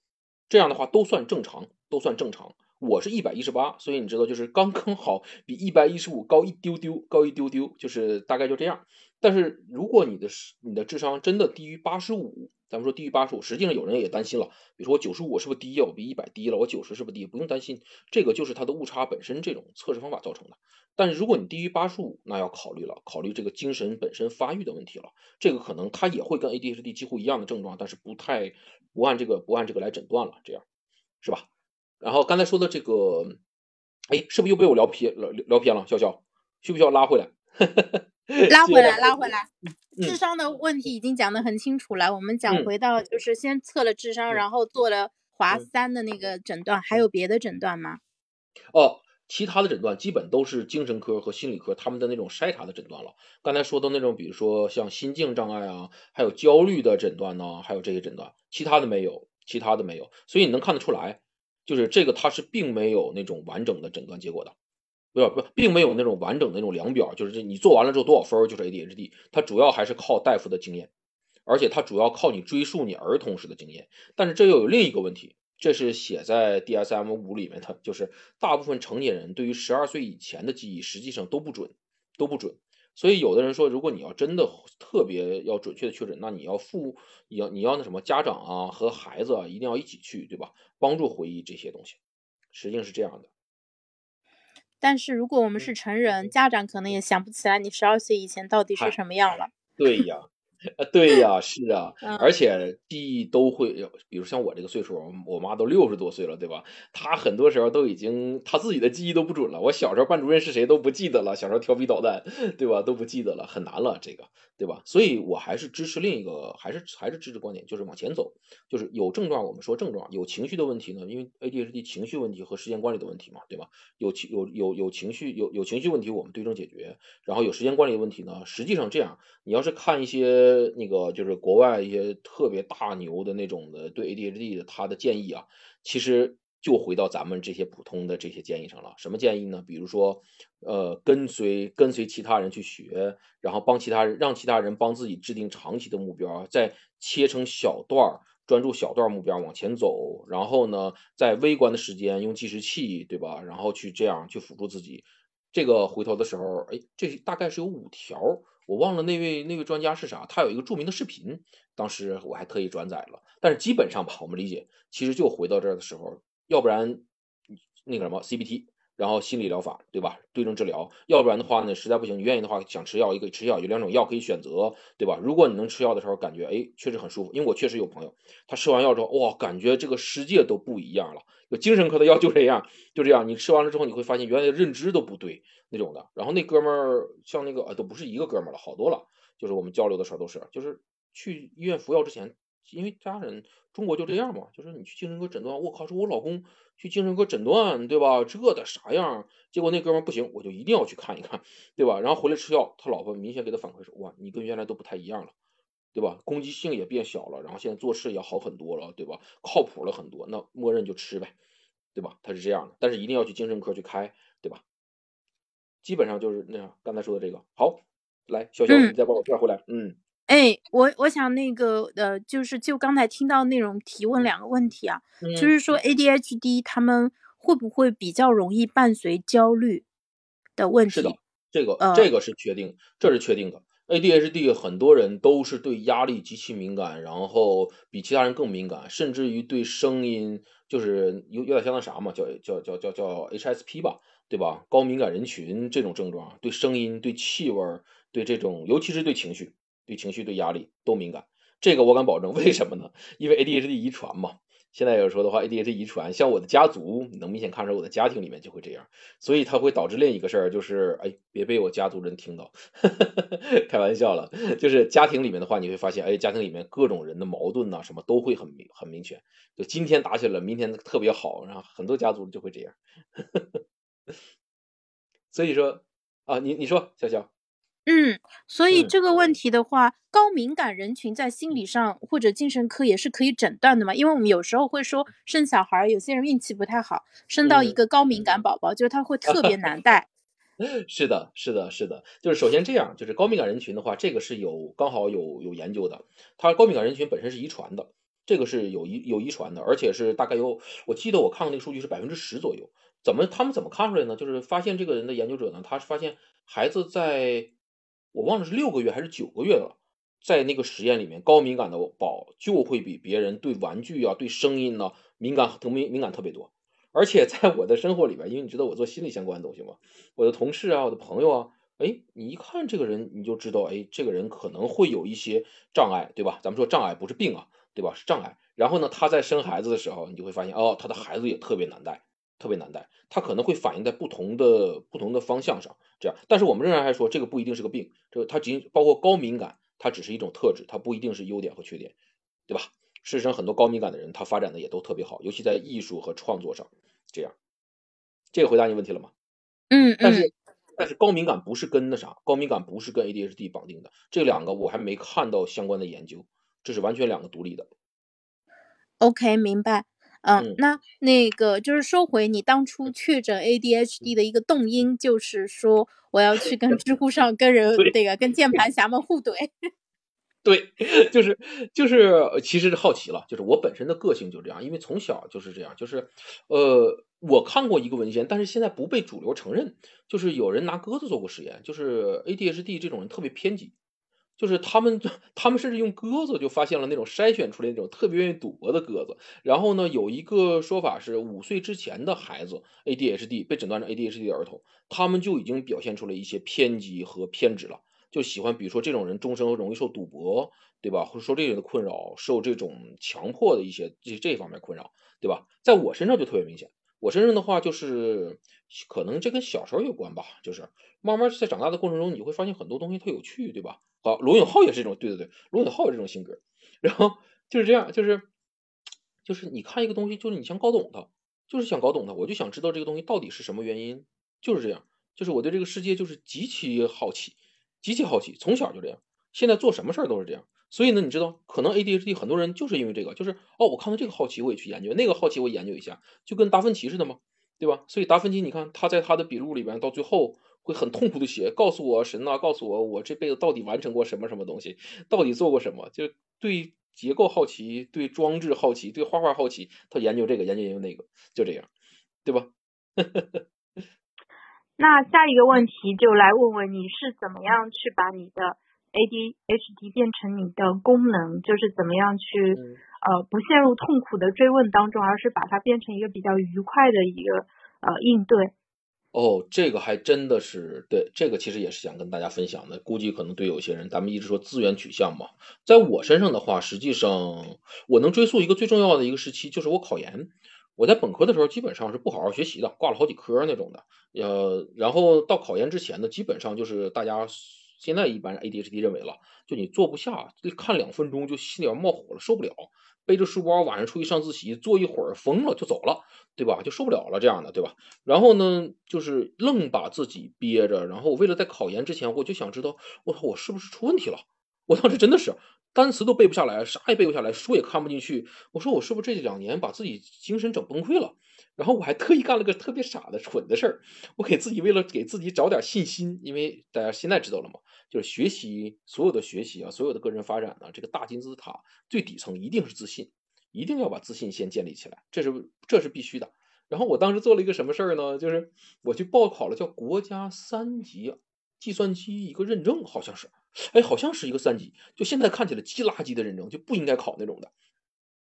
这样的话都算正常，都算正常。我是一百一十八，所以你知道就是刚刚好比一百一十五高一丢丢，高一丢丢，就是大概就这样。但是如果你的你的智商真的低于八十五，咱们说低于八十五，实际上有人也担心了，比如说我九十五是不是低呀？我比一百低了，我九十是不是低？不用担心，这个就是它的误差本身这种测试方法造成的。但是如果你低于八十五，那要考虑了，考虑这个精神本身发育的问题了。这个可能它也会跟 ADHD 几乎一样的症状，但是不太不按这个不按这个来诊断了，这样是吧？然后刚才说的这个，哎，是不是又被我聊偏聊聊偏了？笑笑，需不需要拉回来？*laughs* 拉回来，拉回来。智商的问题已经讲得很清楚了，我们讲回到就是先测了智商，然后做了华三的那个诊断，还有别的诊断吗？哦，其他的诊断基本都是精神科和心理科他们的那种筛查的诊断了。刚才说的那种，比如说像心境障碍啊，还有焦虑的诊断呢，还有这些诊断，其他的没有，其他的没有。所以你能看得出来，就是这个它是并没有那种完整的诊断结果的。不不，并没有那种完整的那种量表，就是你做完了之后多少分就是 ADHD，它主要还是靠大夫的经验，而且它主要靠你追溯你儿童时的经验。但是这又有另一个问题，这是写在 DSM 五里面的，就是大部分成年人对于十二岁以前的记忆实际上都不准，都不准。所以有的人说，如果你要真的特别要准确的确诊，那你要父要你要那什么家长啊和孩子啊一定要一起去，对吧？帮助回忆这些东西，实际上是这样的。但是如果我们是成人，家长可能也想不起来你十二岁以前到底是什么样了。对呀。啊，对呀，是啊，而且记忆都会，比如像我这个岁数，我妈都六十多岁了，对吧？她很多时候都已经，她自己的记忆都不准了。我小时候班主任是谁都不记得了，小时候调皮捣蛋，对吧？都不记得了，很难了，这个，对吧？所以我还是支持另一个，还是还是支持观点，就是往前走，就是有症状我们说症状，有情绪的问题呢，因为 ADHD 情绪问题和时间管理的问题嘛，对吧？有情有有有情绪有有情绪问题，我们对症解决，然后有时间管理的问题呢，实际上这样，你要是看一些。呃那个就是国外一些特别大牛的那种的对 ADHD 的他的建议啊，其实就回到咱们这些普通的这些建议上了。什么建议呢？比如说，呃，跟随跟随其他人去学，然后帮其他人让其他人帮自己制定长期的目标，再切成小段儿，专注小段目标往前走。然后呢，在微观的时间用计时器，对吧？然后去这样去辅助自己。这个回头的时候，哎，这大概是有五条。我忘了那位那位专家是啥，他有一个著名的视频，当时我还特意转载了。但是基本上吧，我们理解，其实就回到这儿的时候，要不然那个什么 CBT，然后心理疗法，对吧？对症治疗，要不然的话呢，实在不行，你愿意的话想吃药，也可以吃药有两种药可以选择，对吧？如果你能吃药的时候感觉哎确实很舒服，因为我确实有朋友，他吃完药之后哇，感觉这个世界都不一样了。精神科的药就这样，就这样，你吃完了之后你会发现原来的认知都不对。那种的，然后那哥们儿像那个啊，都不是一个哥们儿了，好多了。就是我们交流的时候都是，就是去医院服药之前，因为家人中国就这样嘛，就是你去精神科诊断，我靠，说我老公去精神科诊断，对吧？这得啥样？结果那哥们儿不行，我就一定要去看一看，对吧？然后回来吃药，他老婆明显给他反馈说，哇，你跟原来都不太一样了，对吧？攻击性也变小了，然后现在做事也好很多了，对吧？靠谱了很多，那默认就吃呗，对吧？他是这样的，但是一定要去精神科去开，对吧？基本上就是那样，刚才说的这个好，来小肖，你再帮我拽回来，嗯，哎，我我想那个呃，就是就刚才听到内容提问两个问题啊，就是说 ADHD 他们会不会比较容易伴随焦虑的问题？是的，这个这个是确定，这是确定的。ADHD 很多人都是对压力极其敏感，然后比其他人更敏感，甚至于对声音就是有有点像那啥嘛，叫叫叫叫叫 HSP 吧。对吧？高敏感人群这种症状，对声音、对气味、对这种，尤其是对情绪、对情绪、对压力都敏感。这个我敢保证，*laughs* 为什么呢？因为 ADHD 遗传嘛。现在有说的话，ADHD 遗传，像我的家族，能明显看出我的家庭里面就会这样，所以它会导致另一个事儿，就是哎，别被我家族人听到，*laughs* 开玩笑了。就是家庭里面的话，你会发现，哎，家庭里面各种人的矛盾呐，什么都会很明很明显。就今天打起来了，明天特别好，然后很多家族就会这样。*laughs* 所以说啊，你你说小小，嗯，所以这个问题的话，高敏感人群在心理上或者精神科也是可以诊断的嘛？因为我们有时候会说生小孩，有些人运气不太好，生到一个高敏感宝宝，就是他会特别难带。*laughs* 是的，是的，是的，就是首先这样，就是高敏感人群的话，这个是有刚好有有研究的，他高敏感人群本身是遗传的，这个是有遗有遗传的，而且是大概有，我记得我看过那个数据是百分之十左右。怎么他们怎么看出来呢？就是发现这个人的研究者呢，他是发现孩子在，我忘了是六个月还是九个月了，在那个实验里面，高敏感的宝就会比别人对玩具啊、对声音呢敏感特敏敏感特别多。而且在我的生活里边，因为你知道我做心理相关的东西嘛，我的同事啊、我的朋友啊，哎，你一看这个人，你就知道，哎，这个人可能会有一些障碍，对吧？咱们说障碍不是病啊，对吧？是障碍。然后呢，他在生孩子的时候，你就会发现，哦，他的孩子也特别难带。特别难带，它可能会反映在不同的不同的方向上，这样。但是我们仍然还说，这个不一定是个病，这个它仅包括高敏感，它只是一种特质，它不一定是优点和缺点，对吧？事实上，很多高敏感的人，他发展的也都特别好，尤其在艺术和创作上，这样。这个回答你问题了吗？嗯嗯。但是但是高敏感不是跟那啥，高敏感不是跟 ADHD 绑定的，这两个我还没看到相关的研究，这是完全两个独立的。OK，明白。嗯，那那个就是收回你当初确诊 ADHD 的一个动因，就是说我要去跟知乎上跟人那个跟键盘侠 *laughs* 们互怼。对，*laughs* 就是就是，其实是好奇了，就是我本身的个性就这样，因为从小就是这样，就是呃，我看过一个文献，但是现在不被主流承认，就是有人拿鸽子做过实验，就是 ADHD 这种人特别偏激。就是他们，他们甚至用鸽子就发现了那种筛选出来那种特别愿意赌博的鸽子。然后呢，有一个说法是，五岁之前的孩子 ADHD 被诊断成 ADHD 的儿童，他们就已经表现出了一些偏激和偏执了，就喜欢，比如说这种人终生容易受赌博，对吧？或者说这种的困扰，受这种强迫的一些这这方面困扰，对吧？在我身上就特别明显。我身上的话就是，可能这跟小时候有关吧，就是慢慢在长大的过程中，你会发现很多东西它有趣，对吧？好，罗永浩也是这种，对对对，罗永浩有这种性格，然后就是这样，就是就是你看一个东西，就是你想搞懂它，就是想搞懂它，我就想知道这个东西到底是什么原因，就是这样，就是我对这个世界就是极其好奇，极其好奇，从小就这样，现在做什么事儿都是这样，所以呢，你知道，可能 ADHD 很多人就是因为这个，就是哦，我看到这个好奇，我也去研究，那个好奇我研究一下，就跟达芬奇似的嘛，对吧？所以达芬奇，你看他在他的笔录里边，到最后。会很痛苦的写，告诉我神呐，告诉我我这辈子到底完成过什么什么东西，到底做过什么？就对结构好奇，对装置好奇，对画画好奇，他研究这个，研究研究那个，就这样，对吧？*laughs* 那下一个问题就来问问你是怎么样去把你的 ADHD 变成你的功能，就是怎么样去呃不陷入痛苦的追问当中，而是把它变成一个比较愉快的一个呃应对。哦，这个还真的是对，这个其实也是想跟大家分享的。估计可能对有些人，咱们一直说资源取向嘛，在我身上的话，实际上我能追溯一个最重要的一个时期，就是我考研。我在本科的时候基本上是不好好学习的，挂了好几科那种的。呃，然后到考研之前呢，基本上就是大家现在一般 ADHD 认为了，就你坐不下，看两分钟就心里要冒火了，受不了。背着书包晚上出去上自习，坐一会儿疯了就走了，对吧？就受不了了这样的，对吧？然后呢，就是愣把自己憋着，然后为了在考研之前，我就想知道，我操，我是不是出问题了？我当时真的是单词都背不下来，啥也背不下来，书也看不进去。我说我是不是这两年把自己精神整崩溃了？然后我还特意干了个特别傻的蠢的事儿，我给自己为了给自己找点信心，因为大家现在知道了嘛。就是学习所有的学习啊，所有的个人发展呢，这个大金字塔最底层一定是自信，一定要把自信先建立起来，这是这是必须的。然后我当时做了一个什么事儿呢？就是我去报考了叫国家三级计算机一个认证，好像是，哎，好像是一个三级，就现在看起来鸡垃圾的认证，就不应该考那种的。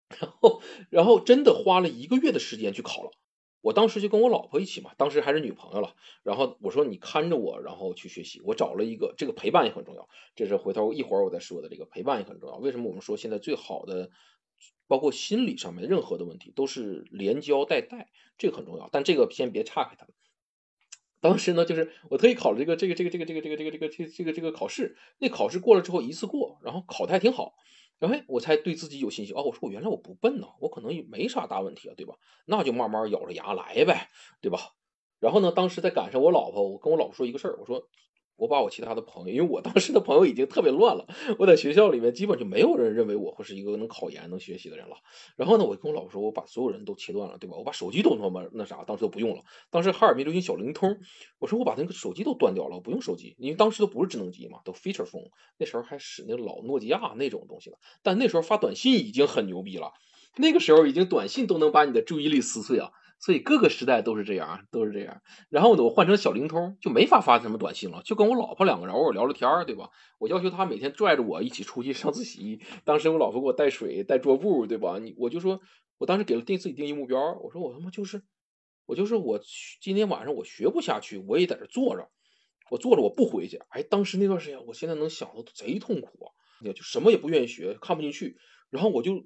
*laughs* 然后，然后真的花了一个月的时间去考了。我当时就跟我老婆一起嘛，当时还是女朋友了。然后我说你看着我，然后去学习。我找了一个，这个陪伴也很重要。这是回头一会儿我再说的，这个陪伴也很重要。为什么我们说现在最好的，包括心理上面任何的问题都是连教带带，这个很重要。但这个先别岔开它。当时呢，就是我特意考了这个这个这个这个这个这个这个这个这个这个考试。那考试过了之后一次过，然后考的还挺好。然后我才对自己有信心哦，我说我原来我不笨呢，我可能也没啥大问题啊，对吧？那就慢慢咬着牙来呗，对吧？然后呢，当时再赶上我老婆，我跟我老婆说一个事儿，我说。我把我其他的朋友，因为我当时的朋友已经特别乱了，我在学校里面基本就没有人认为我会是一个能考研、能学习的人了。然后呢，我跟我老婆说，我把所有人都切断了，对吧？我把手机都他妈那啥，当时都不用了。当时哈尔滨流行小灵通，我说我把那个手机都断掉了，我不用手机，因为当时都不是智能机嘛，都 feature phone，那时候还使那老诺基亚那种东西了。但那时候发短信已经很牛逼了，那个时候已经短信都能把你的注意力撕碎啊。所以各个时代都是这样，都是这样。然后呢，我换成小灵通，就没法发什么短信了，就跟我老婆两个人偶尔聊聊天对吧？我要求她每天拽着我一起出去上自习。当时我老婆给我带水、带桌布，对吧？你我就说，我当时给了定自己定义目标，我说我他妈就是，我就是我今天晚上我学不下去，我也在这坐着，我坐着我不回去。哎，当时那段时间，我现在能想到贼痛苦啊，就什么也不愿意学，看不进去，然后我就。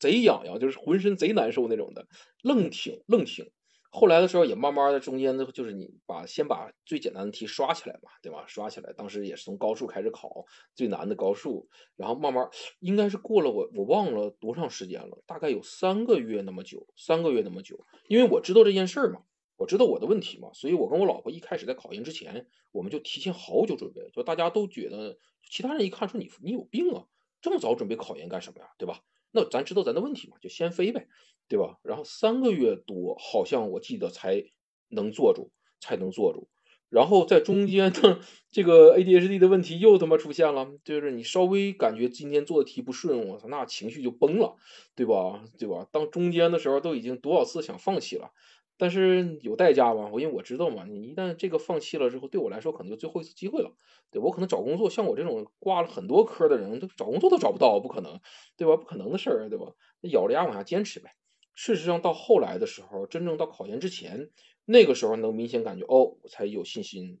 贼痒痒，就是浑身贼难受那种的，愣挺愣挺。后来的时候也慢慢的，中间的就是你把先把最简单的题刷起来嘛，对吧？刷起来，当时也是从高数开始考最难的高数，然后慢慢应该是过了我我忘了多长时间了，大概有三个月那么久，三个月那么久。因为我知道这件事儿嘛，我知道我的问题嘛，所以我跟我老婆一开始在考研之前，我们就提前好久准备，就大家都觉得其他人一看说你你有病啊，这么早准备考研干什么呀，对吧？那咱知道咱的问题嘛，就先飞呗。对吧？然后三个月多，好像我记得才能做住，才能做住。然后在中间呢，*laughs* 这个 ADHD 的问题又他妈出现了，就是你稍微感觉今天做的题不顺，我操，那情绪就崩了，对吧？对吧？当中间的时候都已经多少次想放弃了，但是有代价吗？我因为我知道嘛，你一旦这个放弃了之后，对我来说可能就最后一次机会了，对我可能找工作，像我这种挂了很多科的人，都找工作都找不到，不可能，对吧？不可能的事儿，对吧？那咬着牙往下坚持呗。事实上，到后来的时候，真正到考研之前。那个时候能明显感觉哦，我才有信心。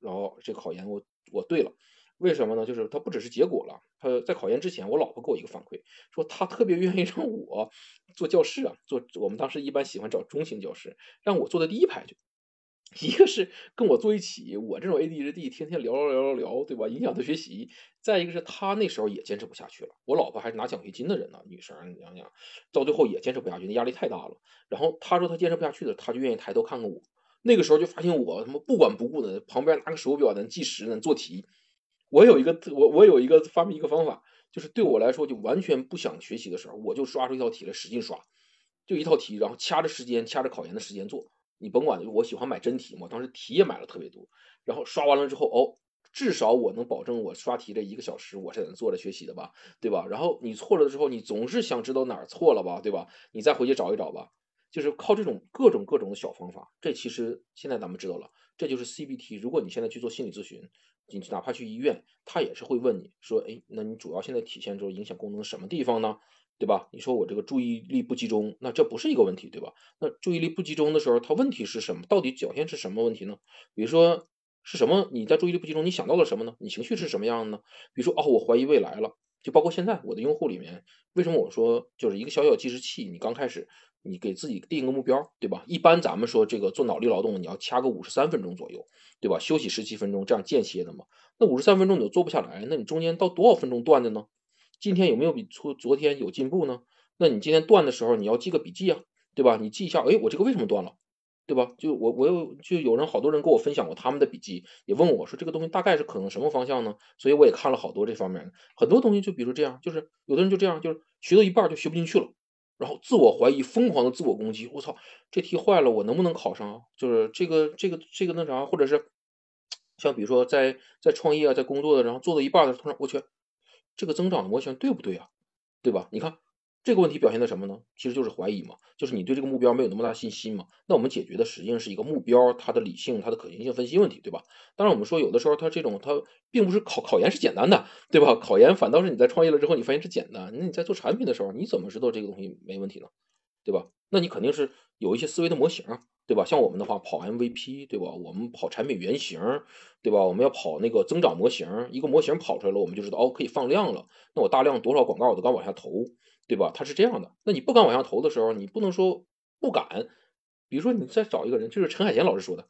然后这考研我我对了，为什么呢？就是它不只是结果了。他在考研之前，我老婆给我一个反馈，说她特别愿意让我做教室啊，做我们当时一般喜欢找中型教室，让我坐在第一排去。一个是跟我坐一起，我这种 ADHD 天天聊聊聊聊聊，对吧？影响他学习。再一个是他那时候也坚持不下去了。我老婆还是拿奖学金的人呢，女生你想想，到最后也坚持不下去，那压力太大了。然后他说他坚持不下去的，他就愿意抬头看看我。那个时候就发现我他妈不管不顾的，旁边拿个手表在计时呢，做题。我有一个我我有一个发明一个方法，就是对我来说就完全不想学习的时候，我就刷出一套题来，使劲刷，就一套题，然后掐着时间，掐着考研的时间做。你甭管，我喜欢买真题嘛，当时题也买了特别多，然后刷完了之后，哦，至少我能保证我刷题这一个小时我是在坐着学习的吧，对吧？然后你错了之后，你总是想知道哪儿错了吧，对吧？你再回去找一找吧，就是靠这种各种各种的小方法。这其实现在咱们知道了，这就是 CBT。如果你现在去做心理咨询，你哪怕去医院，他也是会问你说，哎，那你主要现在体现出影响功能什么地方呢？对吧？你说我这个注意力不集中，那这不是一个问题，对吧？那注意力不集中的时候，它问题是什么？到底表现是什么问题呢？比如说是什么？你在注意力不集中，你想到了什么呢？你情绪是什么样的呢？比如说哦，我怀疑未来了，就包括现在我的用户里面，为什么我说就是一个小小计时器？你刚开始你给自己定一个目标，对吧？一般咱们说这个做脑力劳动，你要掐个五十三分钟左右，对吧？休息十七分钟，这样间歇的嘛。那五十三分钟你都做不下来，那你中间到多少分钟断的呢？今天有没有比昨昨天有进步呢？那你今天断的时候，你要记个笔记啊，对吧？你记一下，哎，我这个为什么断了，对吧？就我我有就有人好多人跟我分享过他们的笔记，也问我说这个东西大概是可能什么方向呢？所以我也看了好多这方面很多东西，就比如这样，就是有的人就这样，就是学到一半就学不进去了，然后自我怀疑，疯狂的自我攻击，我操，这题坏了，我能不能考上？就是这个这个这个那啥，或者是像比如说在在创业啊，在工作的，然后做到一半的时候突然，我去。这个增长的模型对不对啊？对吧？你看这个问题表现在什么呢？其实就是怀疑嘛，就是你对这个目标没有那么大信心嘛。那我们解决的实际上是一个目标它的理性、它的可行性分析问题，对吧？当然我们说有的时候它这种它并不是考考研是简单的，对吧？考研反倒是你在创业了之后你发现是简单。那你在做产品的时候你怎么知道这个东西没问题呢？对吧？那你肯定是有一些思维的模型。对吧？像我们的话跑 MVP，对吧？我们跑产品原型，对吧？我们要跑那个增长模型，一个模型跑出来了，我们就知道哦，可以放量了。那我大量多少广告我都敢往下投，对吧？它是这样的。那你不敢往下投的时候，你不能说不敢。比如说你再找一个人，就是陈海贤老师说的，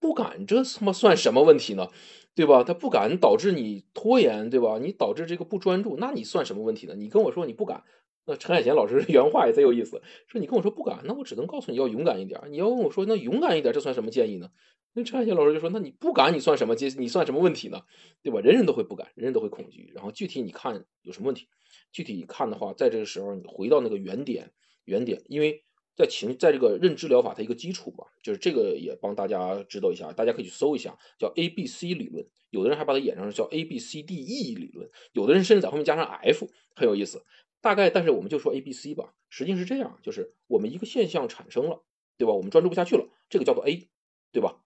不敢，这他妈算什么问题呢？对吧？他不敢导致你拖延，对吧？你导致这个不专注，那你算什么问题呢？你跟我说你不敢。那陈海贤老师 *laughs* 原话也贼有意思，说你跟我说不敢，那我只能告诉你要勇敢一点。你要问我说那勇敢一点，这算什么建议呢？那陈海贤老师就说，那你不敢，你算什么？你算什么问题呢？对吧？人人都会不敢，人人都会恐惧。然后具体你看有什么问题？具体看的话，在这个时候你回到那个原点，原点，因为在情，在这个认知疗法它一个基础嘛，就是这个也帮大家知道一下，大家可以去搜一下，叫 A B C 理论。有的人还把它演成叫 A B C D E 理论，有的人甚至在后面加上 F，很有意思。大概，但是我们就说 A、B、C 吧，实际是这样，就是我们一个现象产生了，对吧？我们专注不下去了，这个叫做 A，对吧？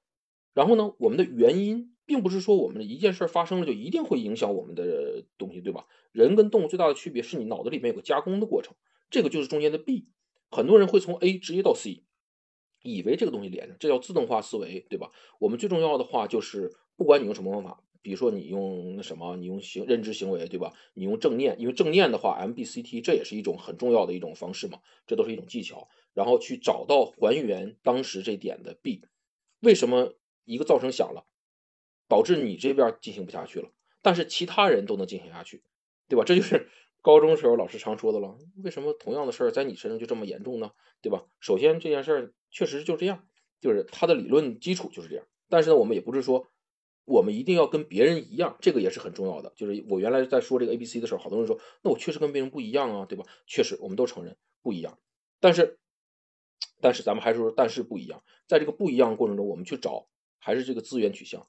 然后呢，我们的原因并不是说我们的一件事发生了就一定会影响我们的东西，对吧？人跟动物最大的区别是你脑子里面有个加工的过程，这个就是中间的 B。很多人会从 A 直接到 C，以为这个东西连着，这叫自动化思维，对吧？我们最重要的话就是，不管你用什么方法。比如说你用那什么，你用行认知行为，对吧？你用正念，因为正念的话，MBCT 这也是一种很重要的一种方式嘛，这都是一种技巧。然后去找到还原当时这点的 B，为什么一个噪声响了，导致你这边进行不下去了，但是其他人都能进行下去，对吧？这就是 *laughs* 高中时候老师常说的了。为什么同样的事儿在你身上就这么严重呢？对吧？首先这件事儿确实就这样，就是它的理论基础就是这样。但是呢，我们也不是说。我们一定要跟别人一样，这个也是很重要的。就是我原来在说这个 A、B、C 的时候，好多人说，那我确实跟别人不一样啊，对吧？确实，我们都承认不一样。但是，但是咱们还是说，但是不一样，在这个不一样的过程中，我们去找还是这个资源取向，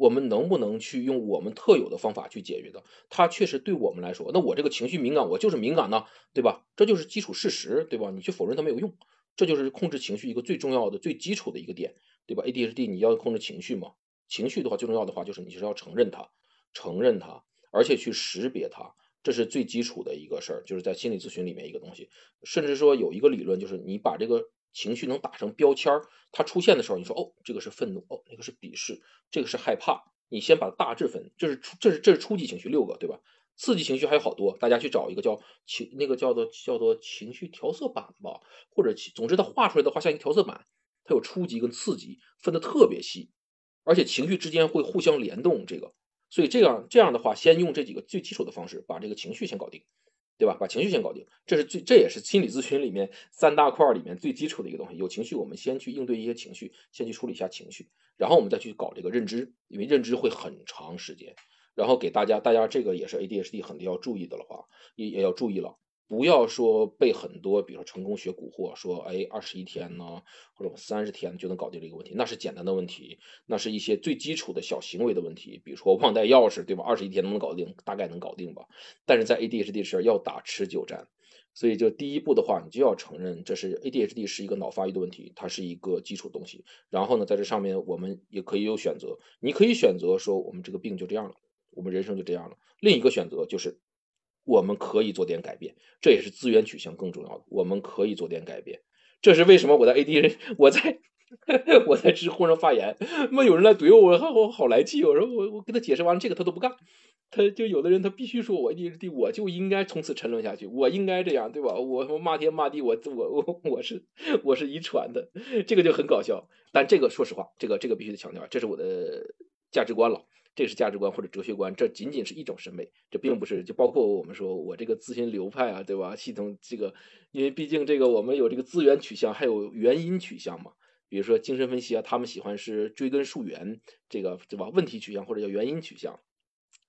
我们能不能去用我们特有的方法去解决的？它确实对我们来说，那我这个情绪敏感，我就是敏感呢，对吧？这就是基础事实，对吧？你去否认它没有用，这就是控制情绪一个最重要的、最基础的一个点，对吧？ADHD 你要控制情绪嘛？情绪的话，最重要的话就是你是要承认它，承认它，而且去识别它。这是最基础的一个事儿，就是在心理咨询里面一个东西，甚至说有一个理论，就是你把这个情绪能打成标签儿，它出现的时候，你说哦，这个是愤怒，哦，那个是鄙视，这个是害怕，你先把大致分，这是初，这是这是初级情绪六个，对吧？刺激情绪还有好多，大家去找一个叫情，那个叫做叫做情绪调色板吧，或者总之它画出来的话像一个调色板，它有初级跟次级，分的特别细，而且情绪之间会互相联动，这个。所以这样这样的话，先用这几个最基础的方式，把这个情绪先搞定，对吧？把情绪先搞定，这是最这也是心理咨询里面三大块里面最基础的一个东西。有情绪，我们先去应对一些情绪，先去处理一下情绪，然后我们再去搞这个认知，因为认知会很长时间。然后给大家，大家这个也是 ADHD 很要注意的了话，也也要注意了。不要说被很多，比如说成功学蛊惑，说哎二十一天呢，或者三十天就能搞定这个问题，那是简单的问题，那是一些最基础的小行为的问题，比如说忘带钥匙，对吧？二十一天能不能搞定？大概能搞定吧。但是在 ADHD 是要打持久战，所以就第一步的话，你就要承认这是 ADHD 是一个脑发育的问题，它是一个基础东西。然后呢，在这上面我们也可以有选择，你可以选择说我们这个病就这样了，我们人生就这样了。另一个选择就是。我们可以做点改变，这也是资源取向更重要的。我们可以做点改变，这是为什么？我在 AD，我在我在知乎上发言，那有人来怼我，我好好来气。我说我我跟他解释完了这个，他都不干。他就有的人他必须说我 ADHD，我就应该从此沉沦下去，我应该这样，对吧？我我骂天骂地，我我我我是我是遗传的，这个就很搞笑。但这个说实话，这个这个必须得强调，这是我的价值观了。这是价值观或者哲学观，这仅仅是一种审美，这并不是就包括我们说我这个咨询流派啊，对吧？系统这个，因为毕竟这个我们有这个资源取向，还有原因取向嘛。比如说精神分析啊，他们喜欢是追根溯源，这个对吧？问题取向或者叫原因取向，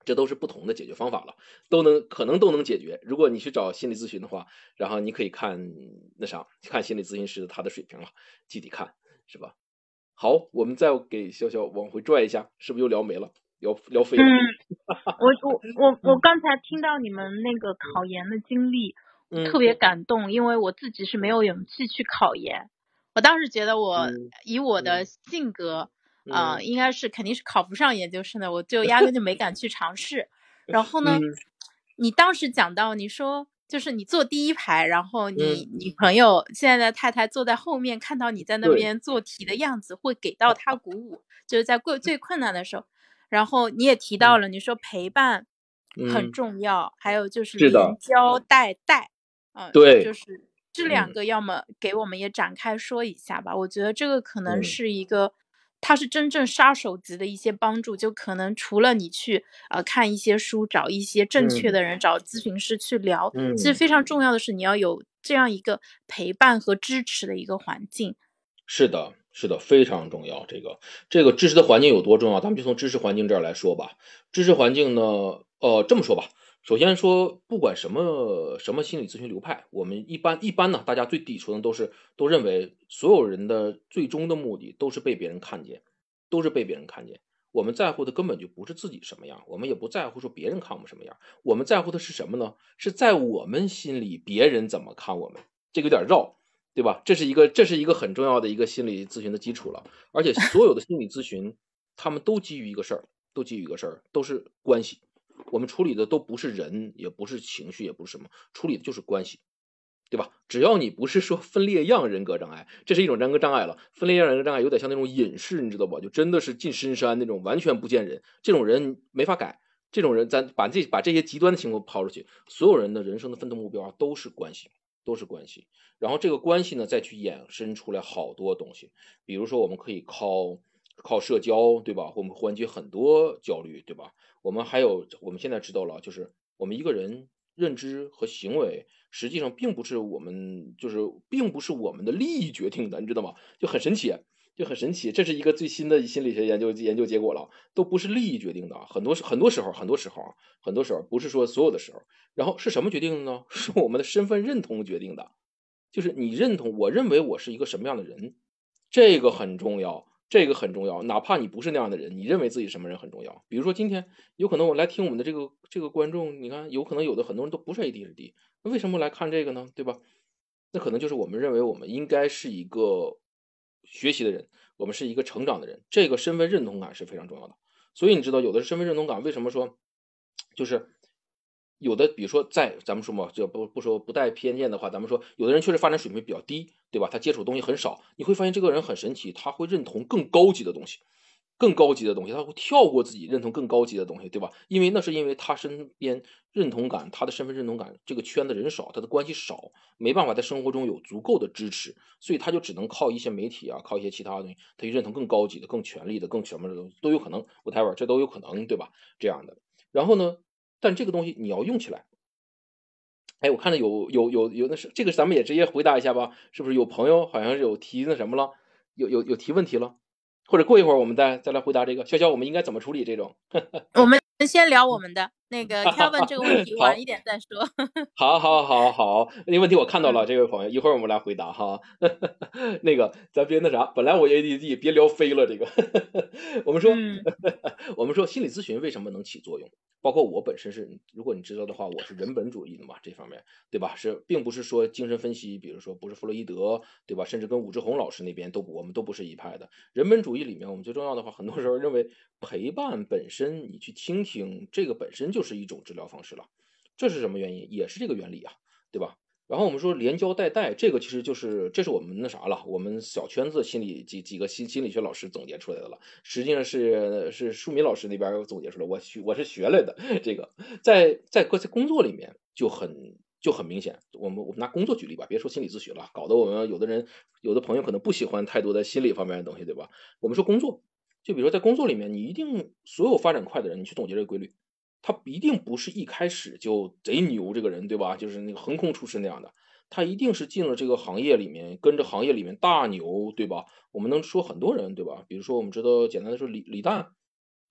这都是不同的解决方法了，都能可能都能解决。如果你去找心理咨询的话，然后你可以看那啥，看心理咨询师他的水平了，具体看是吧？好，我们再给潇潇往回拽一下，是不是又聊没了？聊聊飞。嗯，*laughs* 我我我我刚才听到你们那个考研的经历，特别感动，因为我自己是没有勇气去考研。我当时觉得我以我的性格啊，应该是肯定是考不上研究生的，我就压根就没敢去尝试。*laughs* 然后呢，你当时讲到你说，就是你坐第一排，然后你女朋友现在的太太坐在后面，看到你在那边做题的样子，会给到她鼓舞，就是在最最困难的时候。然后你也提到了，你说陪伴很重要，还有就是连教带带，嗯，对，就。是这两个，要么给我们也展开说一下吧。我觉得这个可能是一个，它是真正杀手级的一些帮助，就可能除了你去呃看一些书，找一些正确的人，找咨询师去聊，其实非常重要的是你要有这样一个陪伴和支持的一个环境。是的。是的，非常重要。这个这个知识的环境有多重要？咱们就从知识环境这儿来说吧。知识环境呢，呃，这么说吧，首先说，不管什么什么心理咨询流派，我们一般一般呢，大家最底层的都是都认为，所有人的最终的目的都是被别人看见，都是被别人看见。我们在乎的根本就不是自己什么样，我们也不在乎说别人看我们什么样，我们在乎的是什么呢？是在我们心里别人怎么看我们？这个有点绕。对吧？这是一个，这是一个很重要的一个心理咨询的基础了。而且所有的心理咨询，他们都基于一个事儿，都基于一个事儿，都是关系。我们处理的都不是人，也不是情绪，也不是什么，处理的就是关系，对吧？只要你不是说分裂样人格障碍，这是一种人格障碍了。分裂样人格障碍有点像那种隐士，你知道吧？就真的是进深山那种，完全不见人。这种人没法改。这种人，咱把这把这些极端的情况抛出去，所有人的人生的奋斗目标，都是关系。都是关系，然后这个关系呢，再去衍生出来好多东西，比如说我们可以靠靠社交，对吧？我们缓解很多焦虑，对吧？我们还有，我们现在知道了，就是我们一个人认知和行为，实际上并不是我们，就是并不是我们的利益决定的，你知道吗？就很神奇。就很神奇，这是一个最新的心理学研究研究结果了，都不是利益决定的，很多很多时候，很多时候啊，很多时候不是说所有的时候，然后是什么决定的呢？*laughs* 是我们的身份认同决定的，就是你认同，我认为我是一个什么样的人，这个很重要，这个很重要。哪怕你不是那样的人，你认为自己什么人很重要。比如说今天有可能我来听我们的这个这个观众，你看有可能有的很多人都不是 ADHD，那为什么来看这个呢？对吧？那可能就是我们认为我们应该是一个学习的人，我们是一个成长的人，这个身份认同感是非常重要的。所以你知道，有的身份认同感为什么说，就是有的，比如说在咱们说嘛，就不不说不带偏见的话，咱们说有的人确实发展水平比较低，对吧？他接触东西很少，你会发现这个人很神奇，他会认同更高级的东西。更高级的东西，他会跳过自己认同更高级的东西，对吧？因为那是因为他身边认同感，他的身份认同感这个圈的人少，他的关系少，没办法在生活中有足够的支持，所以他就只能靠一些媒体啊，靠一些其他的东西，他去认同更高级的、更权力的、更什么的东西都有可能。whatever，这都有可能，对吧？这样的。然后呢，但这个东西你要用起来。哎，我看到有有有有那是这个，咱们也直接回答一下吧，是不是有朋友好像是有提那什么了，有有有提问题了？或者过一会儿我们再再来回答这个，潇潇，我们应该怎么处理这种？*laughs* 我们先聊我们的那个 Kevin 这个问题，晚一点再说。*laughs* 好，好，好，好，那个问题我看到了，这位朋友，一会儿我们来回答哈。*laughs* 那个咱别那啥，本来我 ADD 别聊飞了，这个 *laughs* 我们说，我们说心理咨询为什么能起作用？包括我本身是，如果你知道的话，我是人本主义的嘛，这方面对吧？是，并不是说精神分析，比如说不是弗洛伊德，对吧？甚至跟武志红老师那边都，我们都不是一派的。人本主义里面，我们最重要的话，很多时候认为陪伴本身，你去倾听，这个本身就就是一种治疗方式了。这是什么原因？也是这个原理啊，对吧？然后我们说连教带带，这个其实就是这是我们那啥了，我们小圈子心理几几个心心理学老师总结出来的了。实际上是是舒敏老师那边总结出来，我学我是学来的。这个在在各在工作里面就很就很明显。我们我们拿工作举例吧，别说心理咨询了，搞得我们有的人有的朋友可能不喜欢太多的心理方面的东西，对吧？我们说工作，就比如说在工作里面，你一定所有发展快的人，你去总结这个规律。他一定不是一开始就贼牛，这个人对吧？就是那个横空出世那样的，他一定是进了这个行业里面，跟着行业里面大牛，对吧？我们能说很多人，对吧？比如说我们知道简单的说李李诞，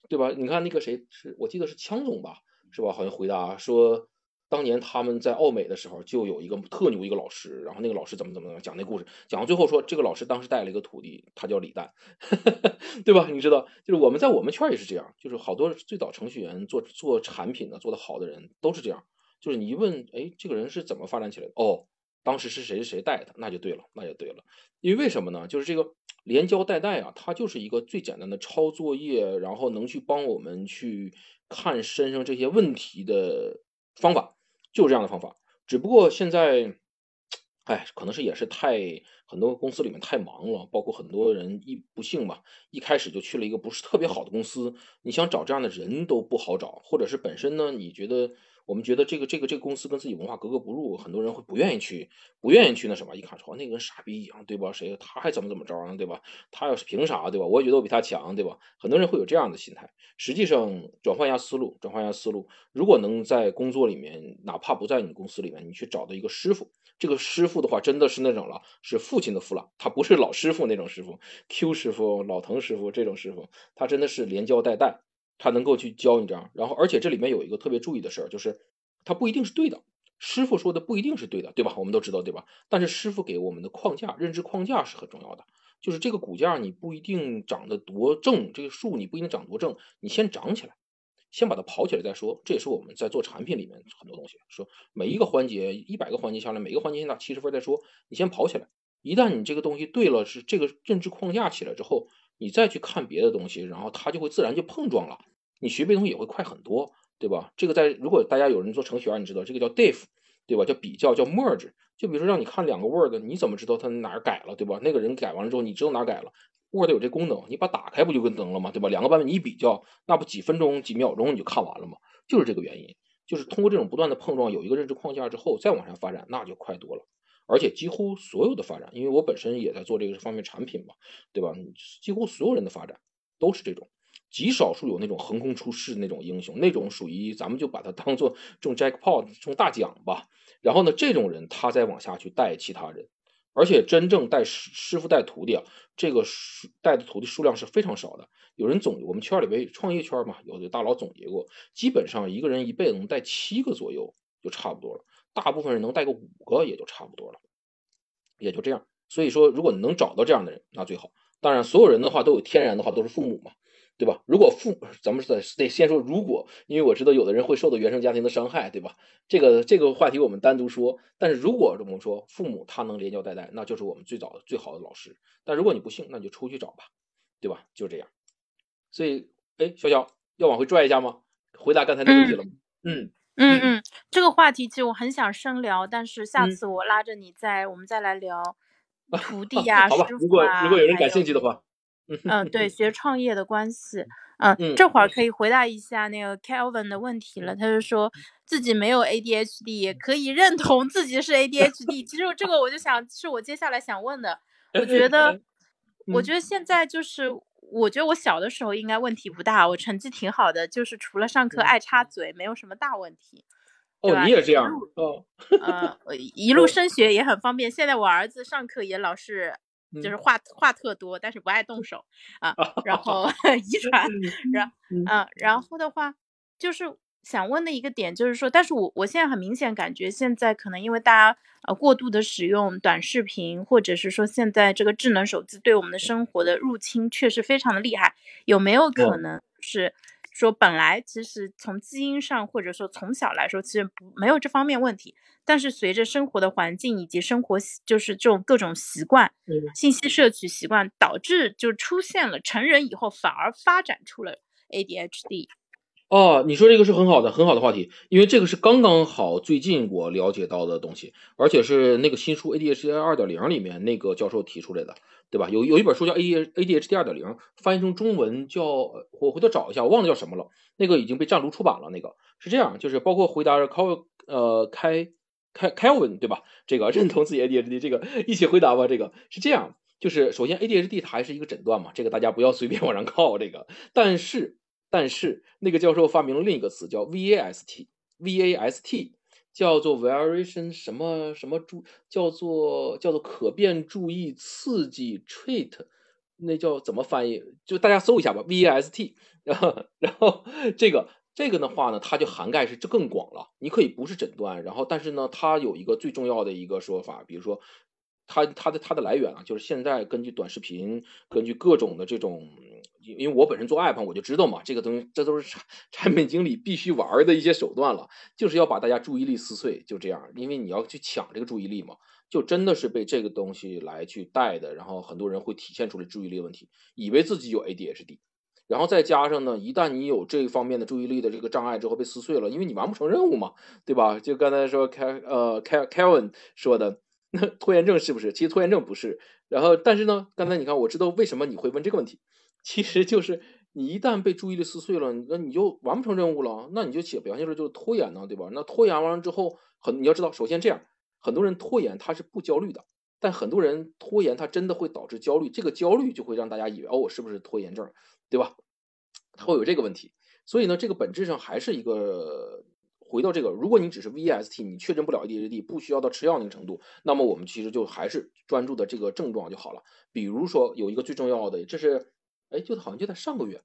对吧？你看那个谁是我记得是枪总吧，是吧？好像回答说。当年他们在奥美的时候，就有一个特牛一个老师，然后那个老师怎么怎么怎么讲那故事，讲到最后说这个老师当时带了一个徒弟，他叫李诞，*laughs* 对吧？你知道，就是我们在我们圈也是这样，就是好多最早程序员做做产品的做得好的人都是这样，就是你一问，哎，这个人是怎么发展起来的？哦，当时是谁谁带的，那就对了，那就对了。因为为什么呢？就是这个连教带带啊，它就是一个最简单的抄作业，然后能去帮我们去看身上这些问题的方法。就是这样的方法，只不过现在，哎，可能是也是太很多公司里面太忙了，包括很多人一不幸吧，一开始就去了一个不是特别好的公司，你想找这样的人都不好找，或者是本身呢，你觉得。我们觉得这个这个这个公司跟自己文化格格不入，很多人会不愿意去，不愿意去那什么。一看说那个跟傻逼一样，对吧？谁他还怎么怎么着啊，对吧？他要是凭啥，对吧？我也觉得我比他强，对吧？很多人会有这样的心态。实际上，转换一下思路，转换一下思路。如果能在工作里面，哪怕不在你公司里面，你去找到一个师傅，这个师傅的话，真的是那种了，是父亲的父了，他不是老师傅那种师傅，Q 师傅、老滕师傅这种师傅，他真的是连教带带。他能够去教你这样，然后而且这里面有一个特别注意的事儿，就是他不一定是对的，师傅说的不一定是对的，对吧？我们都知道，对吧？但是师傅给我们的框架、认知框架是很重要的，就是这个骨架你不一定长得多正，这个树你不一定长多正，你先长起来，先把它跑起来再说。这也是我们在做产品里面很多东西，说每一个环节一百个环节下来，每个环节先打七十分再说，你先跑起来。一旦你这个东西对了，是这个认知框架起来之后，你再去看别的东西，然后它就会自然就碰撞了。你学别东西也会快很多，对吧？这个在如果大家有人做程序员，你知道这个叫 diff，对吧？叫比较，叫 merge。就比如说让你看两个 word，你怎么知道它哪儿改了，对吧？那个人改完了之后，你知道哪儿改了？word 有这功能，你把打开不就跟登了吗？对吧？两个版本你一比较，那不几分钟、几秒钟你就看完了吗？就是这个原因，就是通过这种不断的碰撞，有一个认知框架之后，再往上发展，那就快多了。而且几乎所有的发展，因为我本身也在做这个方面产品嘛，对吧？几乎所有人的发展都是这种。极少数有那种横空出世那种英雄，那种属于咱们就把它当做中 jackpot 中大奖吧。然后呢，这种人他再往下去带其他人，而且真正带师师傅带徒弟啊，这个带的徒弟数量是非常少的。有人总我们圈里边创业圈嘛，有的大佬总结过，基本上一个人一辈子能带七个左右就差不多了，大部分人能带个五个也就差不多了。也就这样。所以说，如果你能找到这样的人，那最好。当然，所有人的话都有天然的话都是父母嘛，对吧？如果父，咱们得得先说如果，因为我知道有的人会受到原生家庭的伤害，对吧？这个这个话题我们单独说。但是如果我们说父母他能连教带带，那就是我们最早的最好的老师。但如果你不信，那你就出去找吧，对吧？就这样。所以，哎，小小要往回拽一下吗？回答刚才那个问题了吗？嗯嗯嗯，这个话题其实我很想深聊，但是下次我拉着你再我们再来聊。徒弟呀，好吧，如果如果有人感兴趣的话，嗯，对，学创业的关系，嗯，这会儿可以回答一下那个 Kelvin 的问题了。他就说自己没有 ADHD，也可以认同自己是 ADHD。其实这个我就想是我接下来想问的。我觉得，我觉得现在就是，我觉得我小的时候应该问题不大，我成绩挺好的，就是除了上课爱插嘴，没有什么大问题。哦，你也这样哦，呃，*laughs* 一路升学也很方便。现在我儿子上课也老是就是话话特多，但是不爱动手啊。*laughs* 然后 *laughs* 遗传，然嗯，然后的话就是想问的一个点就是说，但是我我现在很明显感觉现在可能因为大家呃过度的使用短视频，或者是说现在这个智能手机对我们的生活的入侵确实非常的厉害，有没有可能是？说本来其实从基因上或者说从小来说，其实不没有这方面问题，但是随着生活的环境以及生活就是这种各种习惯，信息摄取习惯，导致就出现了成人以后反而发展出了 ADHD。哦，你说这个是很好的很好的话题，因为这个是刚刚好最近我了解到的东西，而且是那个新书 ADHD 二点零里面那个教授提出来的。对吧？有有一本书叫 A D A D H D 二点零，翻译成中文叫我回头找一下，我忘了叫什么了。那个已经被湛卢出版了。那个是这样，就是包括回答开呃开开 Kevin 对吧？这个认同自己 A D H D 这个一起回答吧。这个是这样，就是首先 A D H D 它还是一个诊断嘛，这个大家不要随便往上靠这个。但是但是那个教授发明了另一个词叫 V A S T V A S T。叫做 variation 什么什么注，叫做叫做可变注意刺激 treat，那叫怎么翻译？就大家搜一下吧，VAST，。然 *laughs* 后然后这个这个的话呢，它就涵盖是就更广了。你可以不是诊断，然后但是呢，它有一个最重要的一个说法，比如说它它的它的来源啊，就是现在根据短视频，根据各种的这种。因为我本身做 app，我就知道嘛，这个东西这都是产产品经理必须玩的一些手段了，就是要把大家注意力撕碎，就这样，因为你要去抢这个注意力嘛，就真的是被这个东西来去带的，然后很多人会体现出来注意力问题，以为自己有 ADHD，然后再加上呢，一旦你有这方面的注意力的这个障碍之后被撕碎了，因为你完不成任务嘛，对吧？就刚才说凯呃凯 Kevin 说的，那 *laughs* 拖延症是不是？其实拖延症不是，然后但是呢，刚才你看，我知道为什么你会问这个问题。其实就是你一旦被注意力撕碎了，那你就完不成任务了，那你就写表现出就是拖延呢，对吧？那拖延完了之后，很你要知道，首先这样，很多人拖延他是不焦虑的，但很多人拖延他真的会导致焦虑，这个焦虑就会让大家以为哦，我是不是拖延症，对吧？他会有这个问题，所以呢，这个本质上还是一个回到这个，如果你只是 VST，你确诊不了 ADHD，不需要到吃药那个程度，那么我们其实就还是专注的这个症状就好了。比如说有一个最重要的，这是。哎，就好像就在上个月，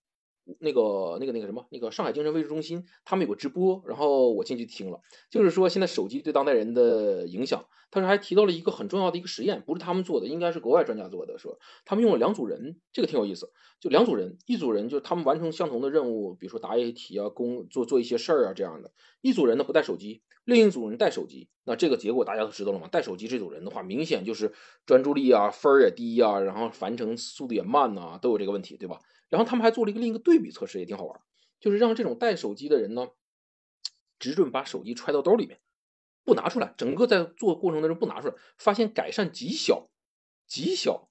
那个、那个、那个什么，那个上海精神卫生中心，他们有个直播，然后我进去听了，就是说现在手机对当代人的影响。他说还提到了一个很重要的一个实验，不是他们做的，应该是国外专家做的，说他们用了两组人，这个挺有意思，就两组人，一组人就是他们完成相同的任务，比如说答一些题啊，工做做一些事儿啊这样的，一组人呢不带手机。另一组人带手机，那这个结果大家都知道了吗？带手机这组人的话，明显就是专注力啊分儿也低啊，然后完成速度也慢呐，都有这个问题，对吧？然后他们还做了一个另一个对比测试，也挺好玩，就是让这种带手机的人呢，只准把手机揣到兜里面，不拿出来，整个在做过程当中不拿出来，发现改善极小，极小，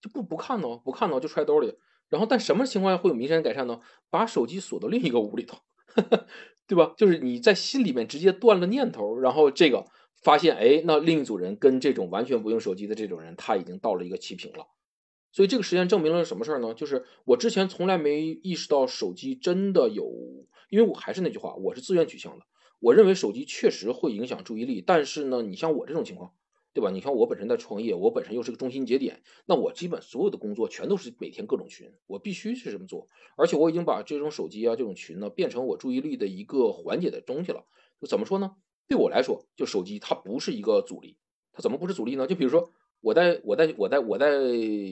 就不不看呢，不看呢就揣兜里。然后但什么情况下会有明显改善呢？把手机锁到另一个屋里头。*laughs* 对吧？就是你在心里面直接断了念头，然后这个发现，哎，那另一组人跟这种完全不用手机的这种人，他已经到了一个齐平了。所以这个实验证明了什么事儿呢？就是我之前从来没意识到手机真的有，因为我还是那句话，我是自愿取向的。我认为手机确实会影响注意力，但是呢，你像我这种情况。对吧？你像我本身在创业，我本身又是个中心节点，那我基本所有的工作全都是每天各种群，我必须是这么做。而且我已经把这种手机啊、这种群呢，变成我注意力的一个缓解的东西了。就怎么说呢？对我来说，就手机它不是一个阻力。它怎么不是阻力呢？就比如说我在我在我在我在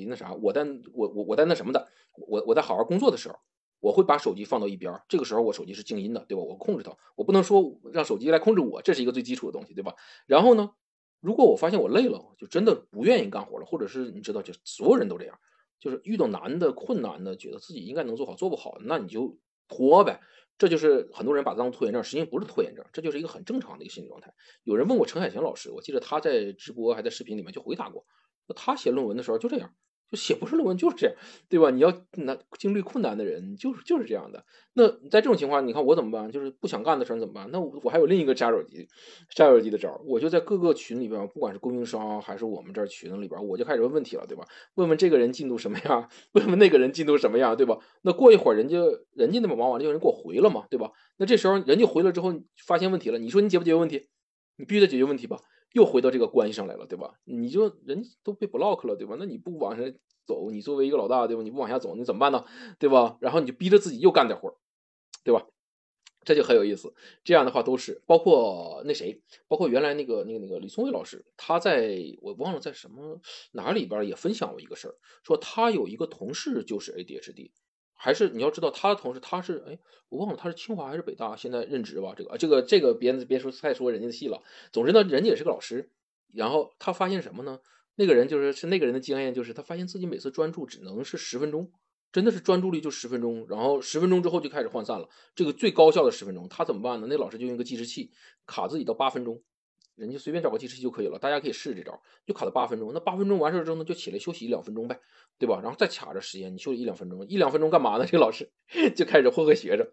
那啥，我在我我我在那什么的，我我在好好工作的时候，我会把手机放到一边，这个时候我手机是静音的，对吧？我控制它，我不能说让手机来控制我，这是一个最基础的东西，对吧？然后呢，如果我发现我累了，就真的不愿意干活了，或者是你知道，就所有人都这样，就是遇到难的、困难的，觉得自己应该能做好，做不好，那你就拖呗。这就是很多人把它当拖延症，实际上不是拖延症，这就是一个很正常的一个心理状态。有人问过陈海贤老师，我记得他在直播还在视频里面就回答过，他写论文的时候就这样。就写不出论文就是这样，对吧？你要难经历困难的人就是就是这样的。那在这种情况，你看我怎么办？就是不想干的事儿怎么办？那我我还有另一个扎手机，扎手机的招儿，我就在各个群里边，不管是供应商还是我们这儿群里边，我就开始问问题了，对吧？问问这个人进度什么样，*laughs* 问问那个人进度什么样，对吧？那过一会儿人家人家那么忙完了，有人给我回了嘛，对吧？那这时候人家回了之后发现问题了，你说你解不解决问题？你必须得解决问题吧？又回到这个关系上来了，对吧？你就人都被 block 了，对吧？那你不往上走，你作为一个老大，对吧？你不往下走，你怎么办呢？对吧？然后你就逼着自己又干点活，对吧？这就很有意思。这样的话都是包括那谁，包括原来那个那个那个李松蔚老师，他在我忘了在什么哪里边也分享过一个事儿，说他有一个同事就是 ADHD。还是你要知道，他的同事他是哎，我忘了他是清华还是北大，现在任职吧。这个这个这个别别说太说人家的戏了。总之呢，人家也是个老师。然后他发现什么呢？那个人就是是那个人的经验，就是他发现自己每次专注只能是十分钟，真的是专注力就十分钟。然后十分钟之后就开始涣散了。这个最高效的十分钟，他怎么办呢？那老师就用一个计时器卡自己到八分钟。人家随便找个计时器就可以了，大家可以试这招，就卡到八分钟。那八分钟完事之后呢，就起来休息一两分钟呗，对吧？然后再卡着时间，你休息一两分钟，一两分钟干嘛呢？*laughs* 这个老师就开始霍霍学生。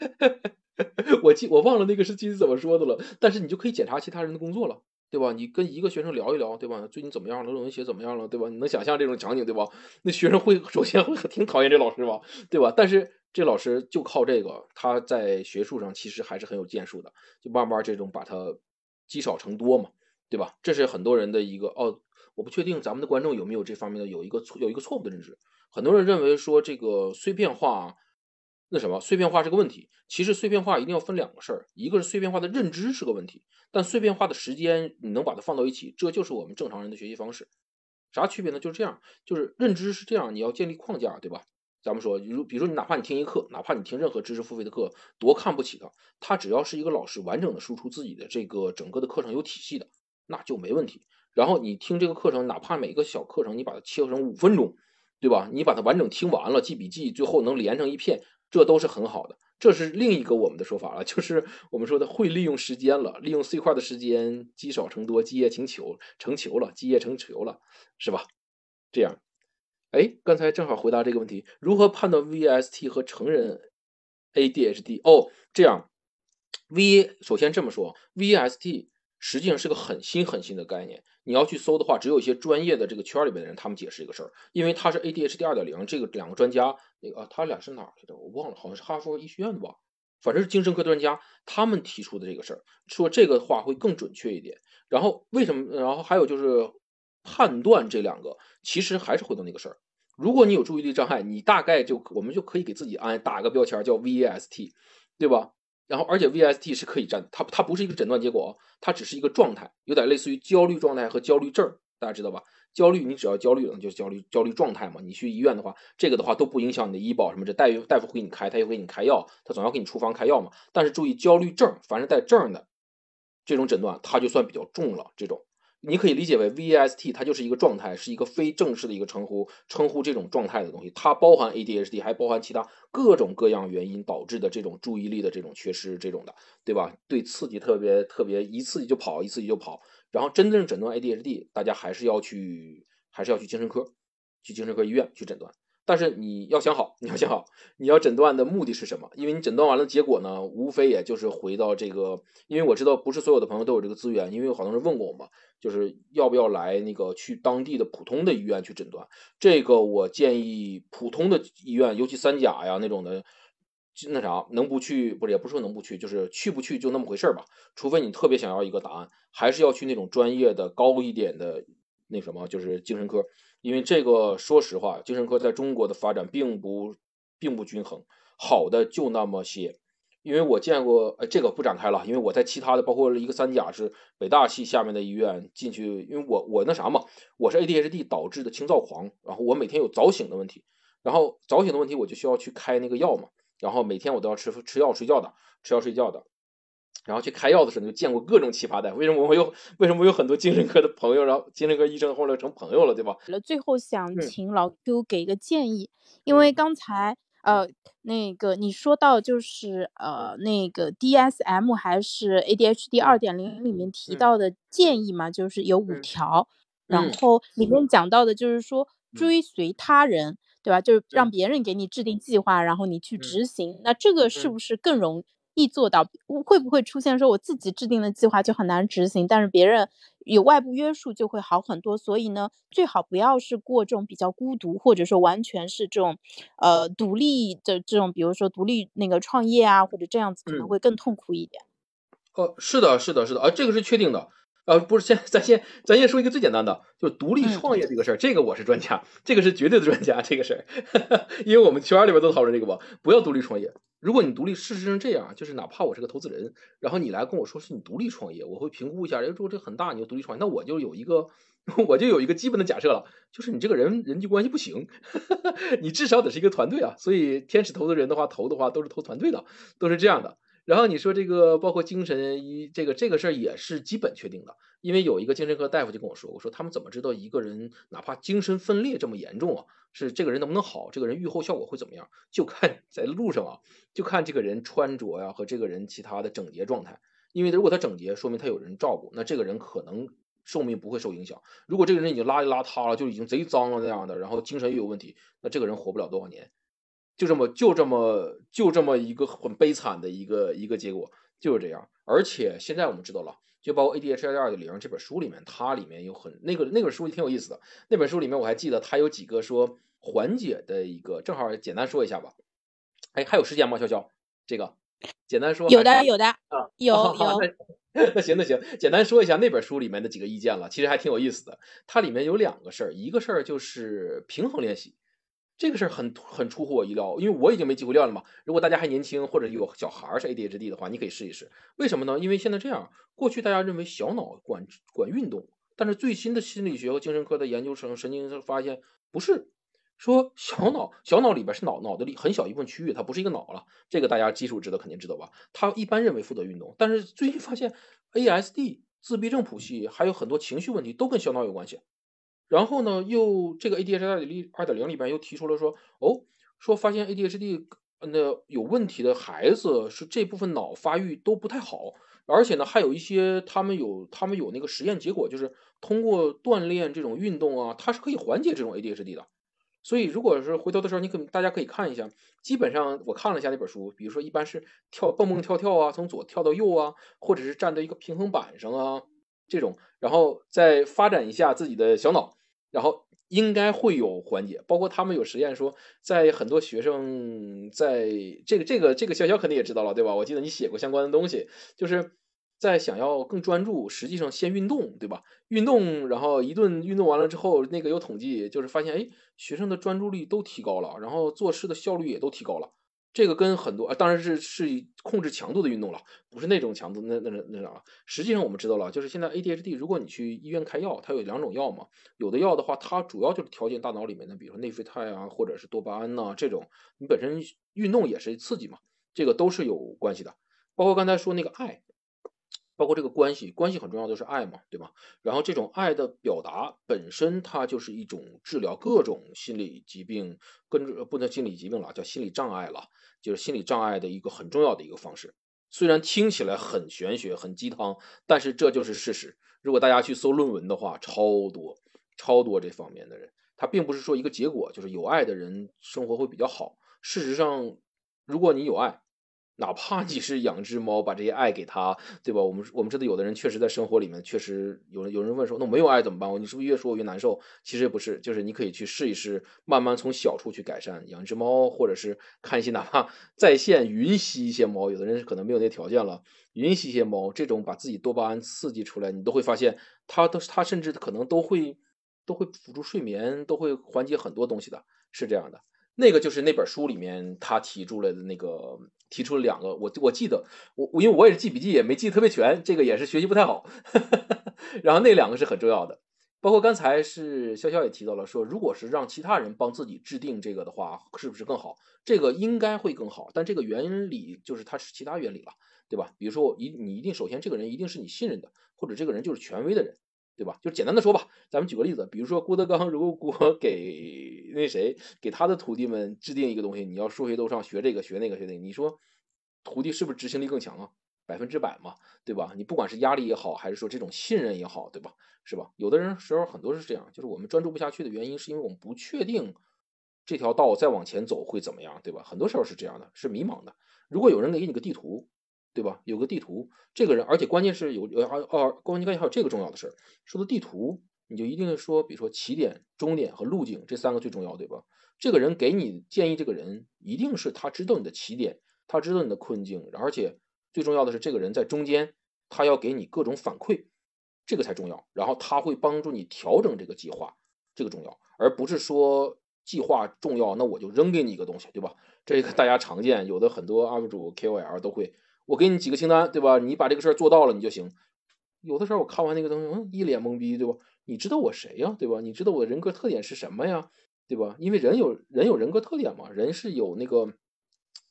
*laughs* 我记我忘了那个是具体怎么说的了，但是你就可以检查其他人的工作了，对吧？你跟一个学生聊一聊，对吧？最近怎么样了？论文写怎么样了？对吧？你能想象这种场景，对吧？那学生会首先会挺讨厌这老师吧，对吧？但是这老师就靠这个，他在学术上其实还是很有建树的，就慢慢这种把他。积少成多嘛，对吧？这是很多人的一个哦，我不确定咱们的观众有没有这方面的有一个有一个错误的认知。很多人认为说这个碎片化，那什么碎片化是个问题。其实碎片化一定要分两个事儿，一个是碎片化的认知是个问题，但碎片化的时间你能把它放到一起，这就是我们正常人的学习方式。啥区别呢？就是这样，就是认知是这样，你要建立框架，对吧？咱们说，比如，比如说你哪怕你听一课，哪怕你听任何知识付费的课，多看不起他，他只要是一个老师完整的输出自己的这个整个的课程有体系的，那就没问题。然后你听这个课程，哪怕每个小课程你把它切成五分钟，对吧？你把它完整听完了，记笔记，最后能连成一片，这都是很好的。这是另一个我们的说法了，就是我们说的会利用时间了，利用碎块的时间，积少成多，积业成球，成球了，积业成球了，是吧？这样。哎，刚才正好回答这个问题，如何判断 VST 和成人 ADHD？哦，这样，V 首先这么说，VST 实际上是个很新很新的概念。你要去搜的话，只有一些专业的这个圈里面的人，他们解释一个事儿，因为他是 ADHD 二点零，这个两个专家，那个啊他俩是哪去的？我忘了，好像是哈佛医学院的吧，反正是精神科专家，他们提出的这个事儿，说这个话会更准确一点。然后为什么？然后还有就是。判断这两个其实还是回到那个事儿。如果你有注意力障碍，你大概就我们就可以给自己安打个标签叫 VST，对吧？然后而且 VST 是可以占，它它不是一个诊断结果，它只是一个状态，有点类似于焦虑状态和焦虑症，大家知道吧？焦虑你只要焦虑了，就是焦虑焦虑状态嘛。你去医院的话，这个的话都不影响你的医保什么，这大夫大夫会给你开，他又给你开药，他总要给你处方开药嘛。但是注意焦虑症，凡是带症的这种诊断，它就算比较重了，这种。你可以理解为 VST，它就是一个状态，是一个非正式的一个称呼，称呼这种状态的东西。它包含 ADHD，还包含其他各种各样原因导致的这种注意力的这种缺失，这种的，对吧？对刺激特别特别，一刺激就跑，一刺激就跑。然后真正诊断 ADHD，大家还是要去，还是要去精神科，去精神科医院去诊断。但是你要想好，你要想好，你要诊断的目的是什么？因为你诊断完了结果呢，无非也就是回到这个，因为我知道不是所有的朋友都有这个资源，因为有好多人问过我嘛，就是要不要来那个去当地的普通的医院去诊断。这个我建议普通的医院，尤其三甲呀那种的，那啥能不去不是也不是说能不去，就是去不去就那么回事儿吧。除非你特别想要一个答案，还是要去那种专业的高一点的那什么，就是精神科。因为这个，说实话，精神科在中国的发展并不并不均衡，好的就那么些，因为我见过，呃，这个不展开了，因为我在其他的，包括一个三甲是北大系下面的医院进去，因为我我那啥嘛，我是 ADHD 导致的轻躁狂，然后我每天有早醒的问题，然后早醒的问题我就需要去开那个药嘛，然后每天我都要吃吃药睡觉的，吃药睡觉的，然后去开药的时候就见过各种奇葩的，为什么我有为什么我有很多精神科的朋友，然后精神科医生后来成朋友了，对吧？最后想请老 Q 给一个建议，因为刚才。呃，那个你说到就是呃，那个 DSM 还是 ADHD 二点零里面提到的建议嘛，就是有五条，然后里面讲到的就是说追随他人，对吧？就是让别人给你制定计划，然后你去执行。那这个是不是更容易做到？会不会出现说我自己制定的计划就很难执行，但是别人？有外部约束就会好很多，所以呢，最好不要是过这种比较孤独，或者说完全是这种，呃，独立的这种，比如说独立那个创业啊，或者这样子可能会更痛苦一点。哦，是的，是的，是的，啊，这个是确定的。呃，不是，先咱先咱先说一个最简单的，就独立创业这个事儿，这个我是专家，这个是绝对的专家，这个事儿，*laughs* 因为我们圈里边都讨论这个吧，不要独立创业。如果你独立，事实上这样，就是哪怕我是个投资人，然后你来跟我说是你独立创业，我会评估一下，哎，说这很大，你就独立创业，那我就有一个，*laughs* 我就有一个基本的假设了，就是你这个人人际关系不行，*laughs* 你至少得是一个团队啊。所以天使投资人的话，投的话都是投团队的，都是这样的。然后你说这个包括精神医这个这个事儿也是基本确定的，因为有一个精神科大夫就跟我说，我说他们怎么知道一个人哪怕精神分裂这么严重啊，是这个人能不能好，这个人愈后效果会怎么样？就看在路上啊，就看这个人穿着呀和这个人其他的整洁状态，因为如果他整洁，说明他有人照顾，那这个人可能寿命不会受影响。如果这个人已经邋里邋遢了，就已经贼脏了那样的，然后精神又有问题，那这个人活不了多少年。就这么就这么就这么一个很悲惨的一个一个结果，就是这样。而且现在我们知道了，就包括 ADHD 二点零这本书里面，它里面有很那个那本书挺有意思的。那本书里面我还记得它有几个说缓解的一个，正好简单说一下吧。哎，还有时间吗？潇潇，这个简单说。有的有的啊，有有。那 *laughs* 行那行，简单说一下那本书里面的几个意见了，其实还挺有意思的。它里面有两个事儿，一个事儿就是平衡练习。这个事儿很很出乎我意料，因为我已经没机会练了嘛。如果大家还年轻，或者有小孩是 ADHD 的话，你可以试一试。为什么呢？因为现在这样，过去大家认为小脑管管运动，但是最新的心理学和精神科的研究生、神经发现不是，说小脑小脑里边是脑脑的里很小一部分区域，它不是一个脑了。这个大家基础知道肯定知道吧？他一般认为负责运动，但是最近发现 ASD、自闭症谱系还有很多情绪问题都跟小脑有关系。然后呢，又这个 ADHD 二点零里边又提出了说，哦，说发现 ADHD 那有问题的孩子是这部分脑发育都不太好，而且呢，还有一些他们有他们有那个实验结果，就是通过锻炼这种运动啊，它是可以缓解这种 ADHD 的。所以，如果是回头的时候，你可大家可以看一下，基本上我看了一下那本书，比如说一般是跳蹦蹦跳跳啊，从左跳到右啊，或者是站在一个平衡板上啊这种，然后再发展一下自己的小脑。然后应该会有缓解，包括他们有实验说，在很多学生在这个这个这个潇潇肯定也知道了，对吧？我记得你写过相关的东西，就是在想要更专注，实际上先运动，对吧？运动，然后一顿运动完了之后，那个有统计，就是发现，哎，学生的专注力都提高了，然后做事的效率也都提高了。这个跟很多啊，当然是是控制强度的运动了，不是那种强度，那那那那啥。实际上我们知道了，就是现在 ADHD，如果你去医院开药，它有两种药嘛，有的药的话，它主要就是调节大脑里面的，比如说内啡肽啊，或者是多巴胺呐这种。你本身运动也是刺激嘛，这个都是有关系的。包括刚才说那个爱。包括这个关系，关系很重要，就是爱嘛，对吧？然后这种爱的表达本身，它就是一种治疗各种心理疾病，跟不能心理疾病了，叫心理障碍了，就是心理障碍的一个很重要的一个方式。虽然听起来很玄学、很鸡汤，但是这就是事实。如果大家去搜论文的话，超多、超多这方面的人，他并不是说一个结果，就是有爱的人生活会比较好。事实上，如果你有爱，哪怕你是养只猫，把这些爱给它，对吧？我们我们知道，有的人确实在生活里面确实有人有人问说，那没有爱怎么办？你是不是越说我越难受？其实不是，就是你可以去试一试，慢慢从小处去改善。养只猫，或者是 *laughs* 看一些哪怕在线云吸一些猫，有的人可能没有那条件了，云吸一些猫，这种把自己多巴胺刺激出来，你都会发现，它都它甚至可能都会都会辅助睡眠，都会缓解很多东西的，是这样的。那个就是那本书里面他提出来的那个，提出了两个，我我记得我因为我也是记笔记也没记得特别全，这个也是学习不太好。*laughs* 然后那两个是很重要的，包括刚才是潇潇也提到了，说如果是让其他人帮自己制定这个的话，是不是更好？这个应该会更好，但这个原理就是它是其他原理了，对吧？比如说一你一定首先这个人一定是你信任的，或者这个人就是权威的人。对吧？就简单的说吧，咱们举个例子，比如说郭德纲，如果 *laughs* 给那谁给他的徒弟们制定一个东西，你要数学都上学这个学那个学那个，你说徒弟是不是执行力更强啊？百分之百嘛，对吧？你不管是压力也好，还是说这种信任也好，对吧？是吧？有的人时候很多是这样，就是我们专注不下去的原因，是因为我们不确定这条道再往前走会怎么样，对吧？很多时候是这样的，是迷茫的。如果有人给你个地图。对吧？有个地图，这个人，而且关键是有呃哦，关键关键还有这个重要的事儿。说到地图，你就一定说，比如说起点、终点和路径这三个最重要，对吧？这个人给你建议，这个人一定是他知道你的起点，他知道你的困境，而且最重要的是，这个人在中间，他要给你各种反馈，这个才重要。然后他会帮助你调整这个计划，这个重要，而不是说计划重要，那我就扔给你一个东西，对吧？这个大家常见，有的很多 UP 主 KOL 都会。我给你几个清单，对吧？你把这个事儿做到了，你就行。有的时候我看完那个东西，嗯，一脸懵逼，对吧？你知道我谁呀，对吧？你知道我的人格特点是什么呀，对吧？因为人有人有人格特点嘛，人是有那个，比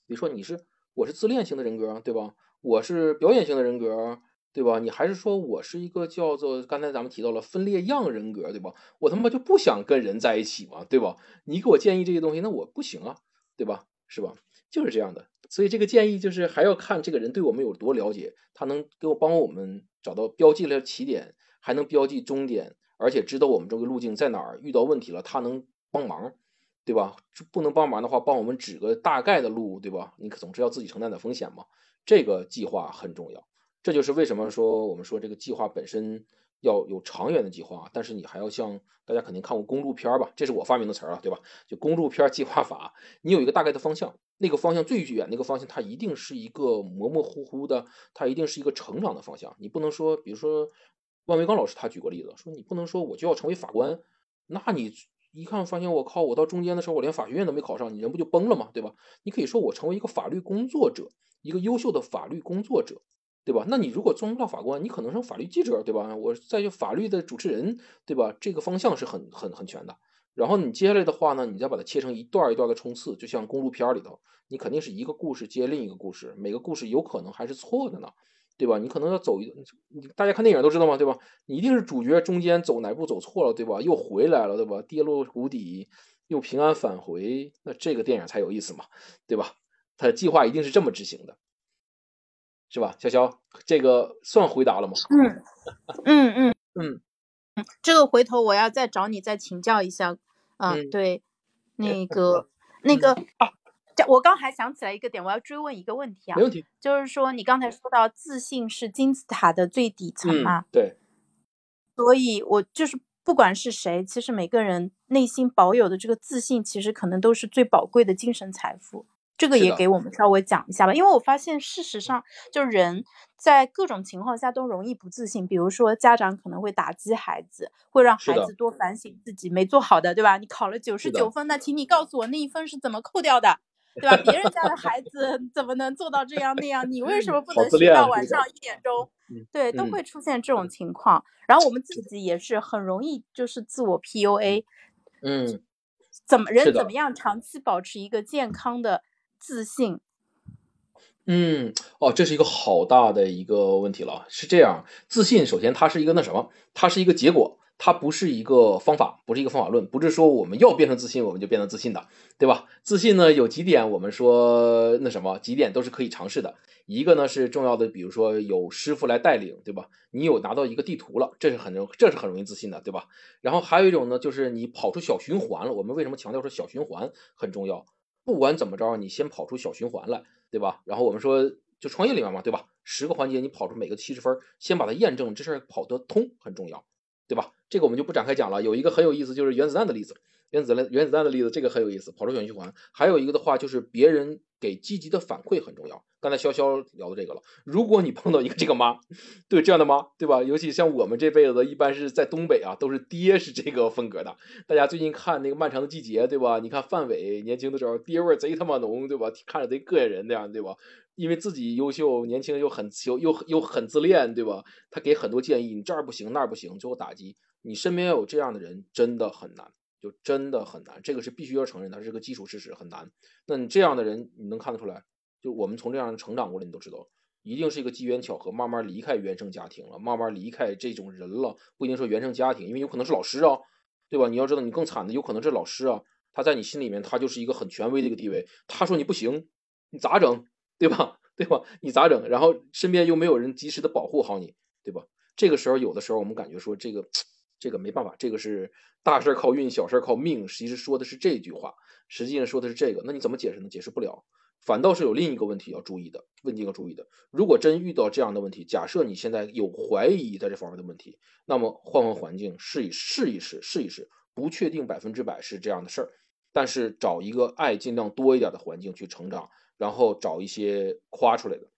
如说你是我是自恋型的人格，对吧？我是表演型的人格，对吧？你还是说我是一个叫做刚才咱们提到了分裂样人格，对吧？我他妈就不想跟人在一起嘛，对吧？你给我建议这些东西，那我不行啊，对吧？是吧？就是这样的。所以这个建议就是还要看这个人对我们有多了解，他能给我帮我们找到标记了起点，还能标记终点，而且知道我们这个路径在哪儿，遇到问题了他能帮忙，对吧？不能帮忙的话，帮我们指个大概的路，对吧？你可总是要自己承担点风险嘛。这个计划很重要，这就是为什么说我们说这个计划本身要有长远的计划，但是你还要像大家肯定看过公路片吧？这是我发明的词儿啊，对吧？就公路片计划法，你有一个大概的方向。那个方向最远那个方向，它一定是一个模模糊糊的，它一定是一个成长的方向。你不能说，比如说万维刚老师他举过例子，说你不能说我就要成为法官，那你一看发现我靠，我到中间的时候我连法学院都没考上，你人不就崩了吗？对吧？你可以说我成为一个法律工作者，一个优秀的法律工作者，对吧？那你如果做不到法官，你可能是法律记者，对吧？我在就法律的主持人，对吧？这个方向是很很很全的。然后你接下来的话呢，你再把它切成一段一段的冲刺，就像公路片里头，你肯定是一个故事接另一个故事，每个故事有可能还是错的呢，对吧？你可能要走一，大家看电影都知道吗？对吧？你一定是主角中间走哪步走错了，对吧？又回来了，对吧？跌落谷底，又平安返回，那这个电影才有意思嘛，对吧？他的计划一定是这么执行的，是吧？潇潇，这个算回答了吗？嗯嗯嗯嗯嗯，这个回头我要再找你再请教一下。嗯，对，那个那个哦，我刚还想起来一个点，我要追问一个问题啊，没问题，就是说你刚才说到自信是金字塔的最底层嘛，对，所以我就是不管是谁，其实每个人内心保有的这个自信，其实可能都是最宝贵的精神财富。这个也给我们稍微讲一下吧，因为我发现事实上，就人在各种情况下都容易不自信。比如说，家长可能会打击孩子，会让孩子多反省自己没做好的，对吧？你考了九十九分，那请你告诉我那一分是怎么扣掉的，对吧？别人家的孩子怎么能做到这样那样？你为什么不能学到晚上一点钟？对，都会出现这种情况。然后我们自己也是很容易就是自我 PUA。嗯，怎么人怎么样长期保持一个健康的？自信，嗯，哦，这是一个好大的一个问题了。是这样，自信首先它是一个那什么，它是一个结果，它不是一个方法，不是一个方法论，不是说我们要变成自信我们就变成自信的，对吧？自信呢有几点，我们说那什么几点都是可以尝试的。一个呢是重要的，比如说有师傅来带领，对吧？你有拿到一个地图了，这是很容，这是很容易自信的，对吧？然后还有一种呢，就是你跑出小循环了。我们为什么强调说小循环很重要？不管怎么着，你先跑出小循环来，对吧？然后我们说，就创业里面嘛，对吧？十个环节你跑出每个七十分，先把它验证，这事儿跑得通很重要，对吧？这个我们就不展开讲了。有一个很有意思，就是原子弹的例子。原子弹原子弹的例子，这个很有意思，跑出选循环。还有一个的话，就是别人给积极的反馈很重要。刚才潇潇聊的这个了，如果你碰到一个这个妈，对这样的妈，对吧？尤其像我们这辈子，一般是在东北啊，都是爹是这个风格的。大家最近看那个漫长的季节，对吧？你看范伟年轻的时候，爹味贼他妈浓，对吧？看着贼膈应人那样，对吧？因为自己优秀，年轻又很又又又很自恋，对吧？他给很多建议，你这儿不行，那儿不行，最后打击。你身边要有这样的人，真的很难，就真的很难。这个是必须要承认的，是个基础事实，很难。那你这样的人，你能看得出来？就我们从这样成长过来，你都知道，一定是一个机缘巧合，慢慢离开原生家庭了，慢慢离开这种人了。不一定说原生家庭，因为有可能是老师啊，对吧？你要知道，你更惨的有可能是老师啊，他在你心里面，他就是一个很权威的一个地位。他说你不行，你咋整？对吧？*laughs* 对吧？你咋整？然后身边又没有人及时的保护好你，对吧？这个时候，有的时候我们感觉说这个这个没办法，这个是大事靠运，小事靠命。其实说的是这句话，实际上说的是这个。那你怎么解释呢？解释不了。反倒是有另一个问题要注意的，问题要注意的。如果真遇到这样的问题，假设你现在有怀疑在这方面的问题，那么换换环境，试一试一试，试一试，不确定百分之百是这样的事儿，但是找一个爱尽量多一点的环境去成长，然后找一些夸出来的，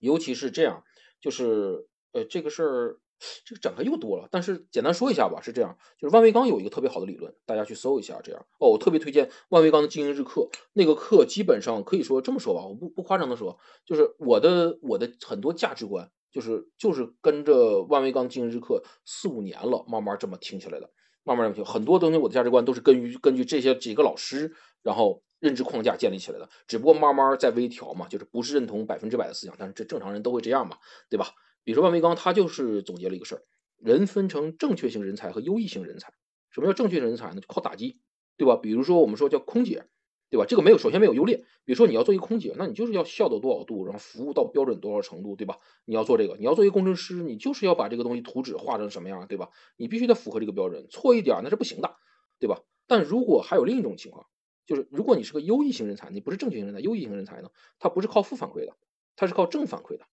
尤其是这样，就是呃这个事儿。这个展开又多了，但是简单说一下吧，是这样，就是万维钢有一个特别好的理论，大家去搜一下。这样哦，我特别推荐万维钢的经营日课，那个课基本上可以说这么说吧，我不不夸张的说，就是我的我的很多价值观，就是就是跟着万维钢经营日课四五年了，慢慢这么听起来的，慢慢这么听，很多东西我的价值观都是根据根据这些几个老师，然后认知框架建立起来的，只不过慢慢在微调嘛，就是不是认同百分之百的思想，但是这正常人都会这样嘛，对吧？比如说万维钢，他就是总结了一个事儿：人分成正确型人才和优异型人才。什么叫正确人才呢？就靠打击，对吧？比如说我们说叫空姐，对吧？这个没有，首先没有优劣。比如说你要做一个空姐，那你就是要笑到多少度，然后服务到标准多少程度，对吧？你要做这个，你要做一个工程师，你就是要把这个东西图纸画成什么样，对吧？你必须得符合这个标准，错一点那是不行的，对吧？但如果还有另一种情况，就是如果你是个优异型人才，你不是正确型人才，优异型人才呢，他不是靠负反馈的，他是靠正反馈的。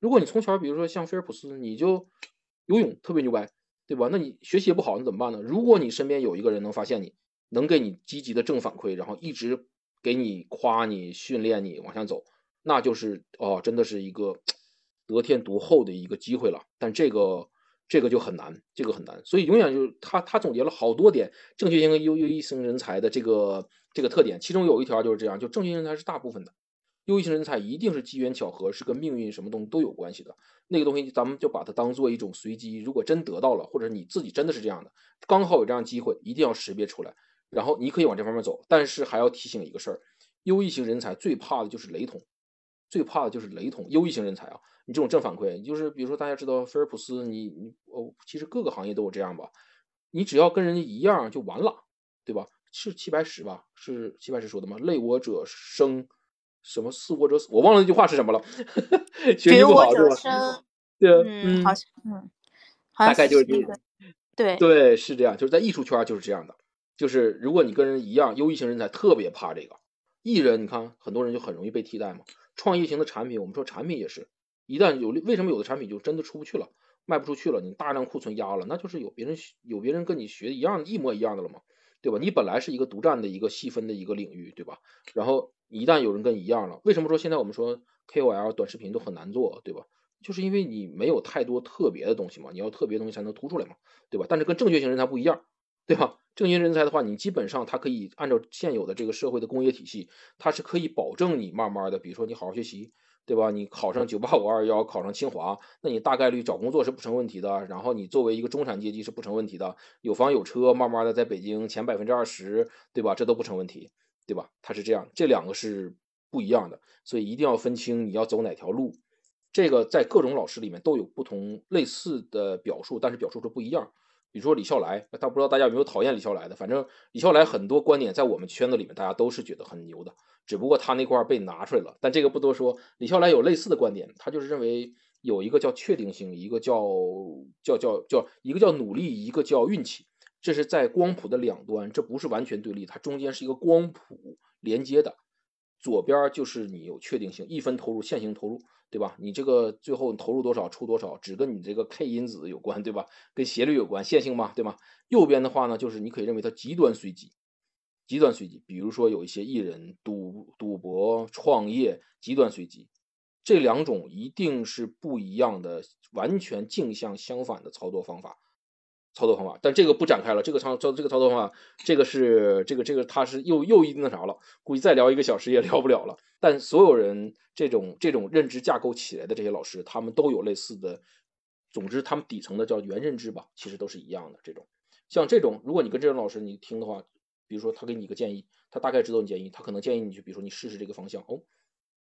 如果你从小，比如说像菲尔普斯，你就游泳特别牛掰，对吧？那你学习也不好，你怎么办呢？如果你身边有一个人能发现你，能给你积极的正反馈，然后一直给你夸你、训练你往下走，那就是哦，真的是一个得天独厚的一个机会了。但这个这个就很难，这个很难。所以永远就是他他总结了好多点正确型和优优异型人才的这个这个特点，其中有一条就是这样，就正确型人才是大部分的。优异型人才一定是机缘巧合，是跟命运什么东西都有关系的。那个东西咱们就把它当做一种随机。如果真得到了，或者你自己真的是这样的，刚好有这样机会，一定要识别出来，然后你可以往这方面走。但是还要提醒一个事儿：优异型人才最怕的就是雷同，最怕的就是雷同。优异型人才啊，你这种正反馈，就是比如说大家知道菲尔普斯，你你哦，其实各个行业都有这样吧，你只要跟人家一样就完了，对吧？是齐白石吧？是齐白石说的吗？累我者生。什么似我者死，我忘了那句话是什么了。学习不好是吧，对，嗯，好像，嗯，大概就是这个，对对，是这样，就是在艺术圈就是这样的，就是如果你跟人一样，优异型人才特别怕这个。艺人，你看很多人就很容易被替代嘛。创业型的产品，我们说产品也是，一旦有为什么有的产品就真的出不去了，卖不出去了，你大量库存压了，那就是有别人有别人跟你学一样一模一样的了嘛，对吧？你本来是一个独占的一个细分的一个领域，对吧？然后。一旦有人跟你一样了，为什么说现在我们说 KOL 短视频都很难做，对吧？就是因为你没有太多特别的东西嘛，你要特别东西才能突出来嘛，对吧？但是跟正确型人才不一样，对吧？正确型人才的话，你基本上他可以按照现有的这个社会的工业体系，他是可以保证你慢慢的，比如说你好好学习，对吧？你考上九八五二幺，考上清华，那你大概率找工作是不成问题的。然后你作为一个中产阶级是不成问题的，有房有车，慢慢的在北京前百分之二十，对吧？这都不成问题。对吧？它是这样，这两个是不一样的，所以一定要分清你要走哪条路。这个在各种老师里面都有不同类似的表述，但是表述是不一样。比如说李笑来，他不知道大家有没有讨厌李笑来的？反正李笑来很多观点在我们圈子里面大家都是觉得很牛的，只不过他那块被拿出来了。但这个不多说。李笑来有类似的观点，他就是认为有一个叫确定性，一个叫叫叫叫一个叫努力，一个叫运气。这是在光谱的两端，这不是完全对立，它中间是一个光谱连接的。左边就是你有确定性，一分投入，线性投入；对吧？你这个最后投入多少出多少，只跟你这个 K 因子有关，对吧？跟斜率有关，线性嘛，对吗？右边的话呢，就是你可以认为它极端随机，极端随机。比如说有一些艺人赌赌博、创业，极端随机。这两种一定是不一样的，完全镜像相反的操作方法。操作方法，但这个不展开了。这个操操这个操作方法，这个是这个这个他是又又一那啥了，估计再聊一个小时也聊不了了。但所有人这种这种认知架构起来的这些老师，他们都有类似的，总之他们底层的叫原认知吧，其实都是一样的。这种像这种，如果你跟这种老师你听的话，比如说他给你一个建议，他大概知道你建议，他可能建议你去，比如说你试试这个方向哦，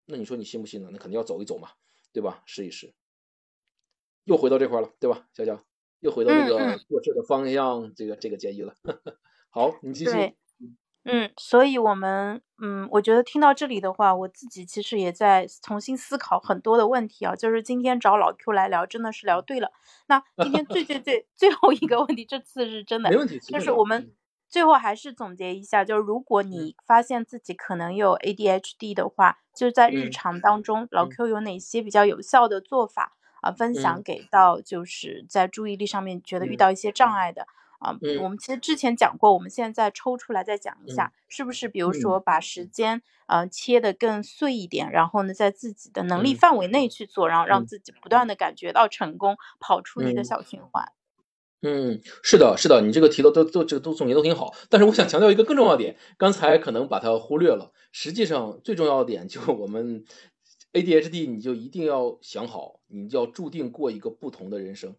那你说你信不信呢？那肯定要走一走嘛，对吧？试一试。又回到这块了，对吧，小小？又回到这个做事的方向，这个这个建议了。*laughs* 好，你继续。嗯，所以我们嗯，我觉得听到这里的话，我自己其实也在重新思考很多的问题啊。就是今天找老 Q 来聊，真的是聊对了。那今天最最最最后一个问题，这次是真的，没问题。就是我们最后还是总结一下，就是如果你发现自己可能有 ADHD 的话，就是在日常当中，老 Q 有哪些比较有效的做法？啊，分享给到就是在注意力上面觉得遇到一些障碍的啊，我们其实之前讲过，我们现在抽出来再讲一下，是不是？比如说把时间呃切的更碎一点，然后呢，在自己的能力范围内去做，然后让自己不断的感觉到成功，跑出一个小循环。嗯，是的，是的，你这个提的都都这个都总结都挺好，但是我想强调一个更重要的点，刚才可能把它忽略了，实际上最重要的点就我们。ADHD，你就一定要想好，你就要注定过一个不同的人生，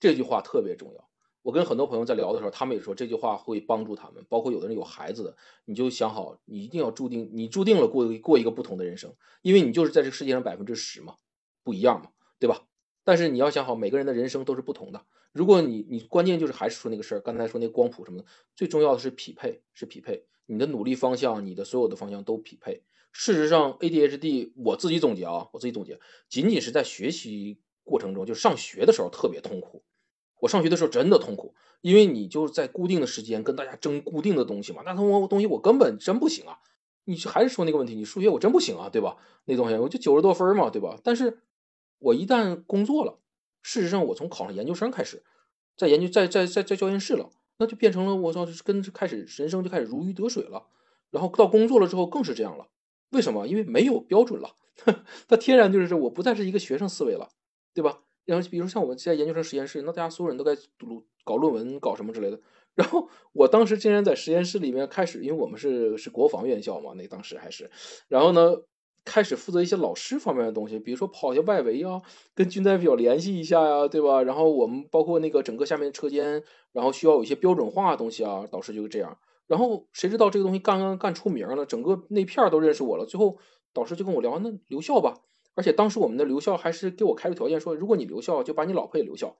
这句话特别重要。我跟很多朋友在聊的时候，他们也说这句话会帮助他们，包括有的人有孩子的，你就想好，你一定要注定，你注定了过过一个不同的人生，因为你就是在这个世界上百分之十嘛，不一样嘛，对吧？但是你要想好，每个人的人生都是不同的。如果你你关键就是还是说那个事儿，刚才说那光谱什么的，最重要的是匹配，是匹配，你的努力方向，你的所有的方向都匹配。事实上，ADHD 我自己总结啊，我自己总结，仅仅是在学习过程中，就上学的时候特别痛苦。我上学的时候真的痛苦，因为你就在固定的时间跟大家争固定的东西嘛，那他妈东西我根本真不行啊。你还是说那个问题，你数学我真不行啊，对吧？那东西我就九十多分嘛，对吧？但是我一旦工作了，事实上我从考上研究生开始，在研究在在在在教研室了，那就变成了我操，跟开始人生就开始如鱼得水了。然后到工作了之后更是这样了。为什么？因为没有标准了，*laughs* 它天然就是我不再是一个学生思维了，对吧？然后比如像我们现在研究生实验室，那大家所有人都在读搞论文、搞什么之类的。然后我当时竟然在实验室里面开始，因为我们是是国防院校嘛，那当时还是，然后呢开始负责一些老师方面的东西，比如说跑一些外围啊，跟军代表联系一下呀，对吧？然后我们包括那个整个下面车间，然后需要有一些标准化的东西啊，导师就这样。然后谁知道这个东西干干干出名了，整个那片都认识我了。最后导师就跟我聊，那留校吧。而且当时我们的留校还是给我开个条件，说如果你留校，就把你老婆也留校，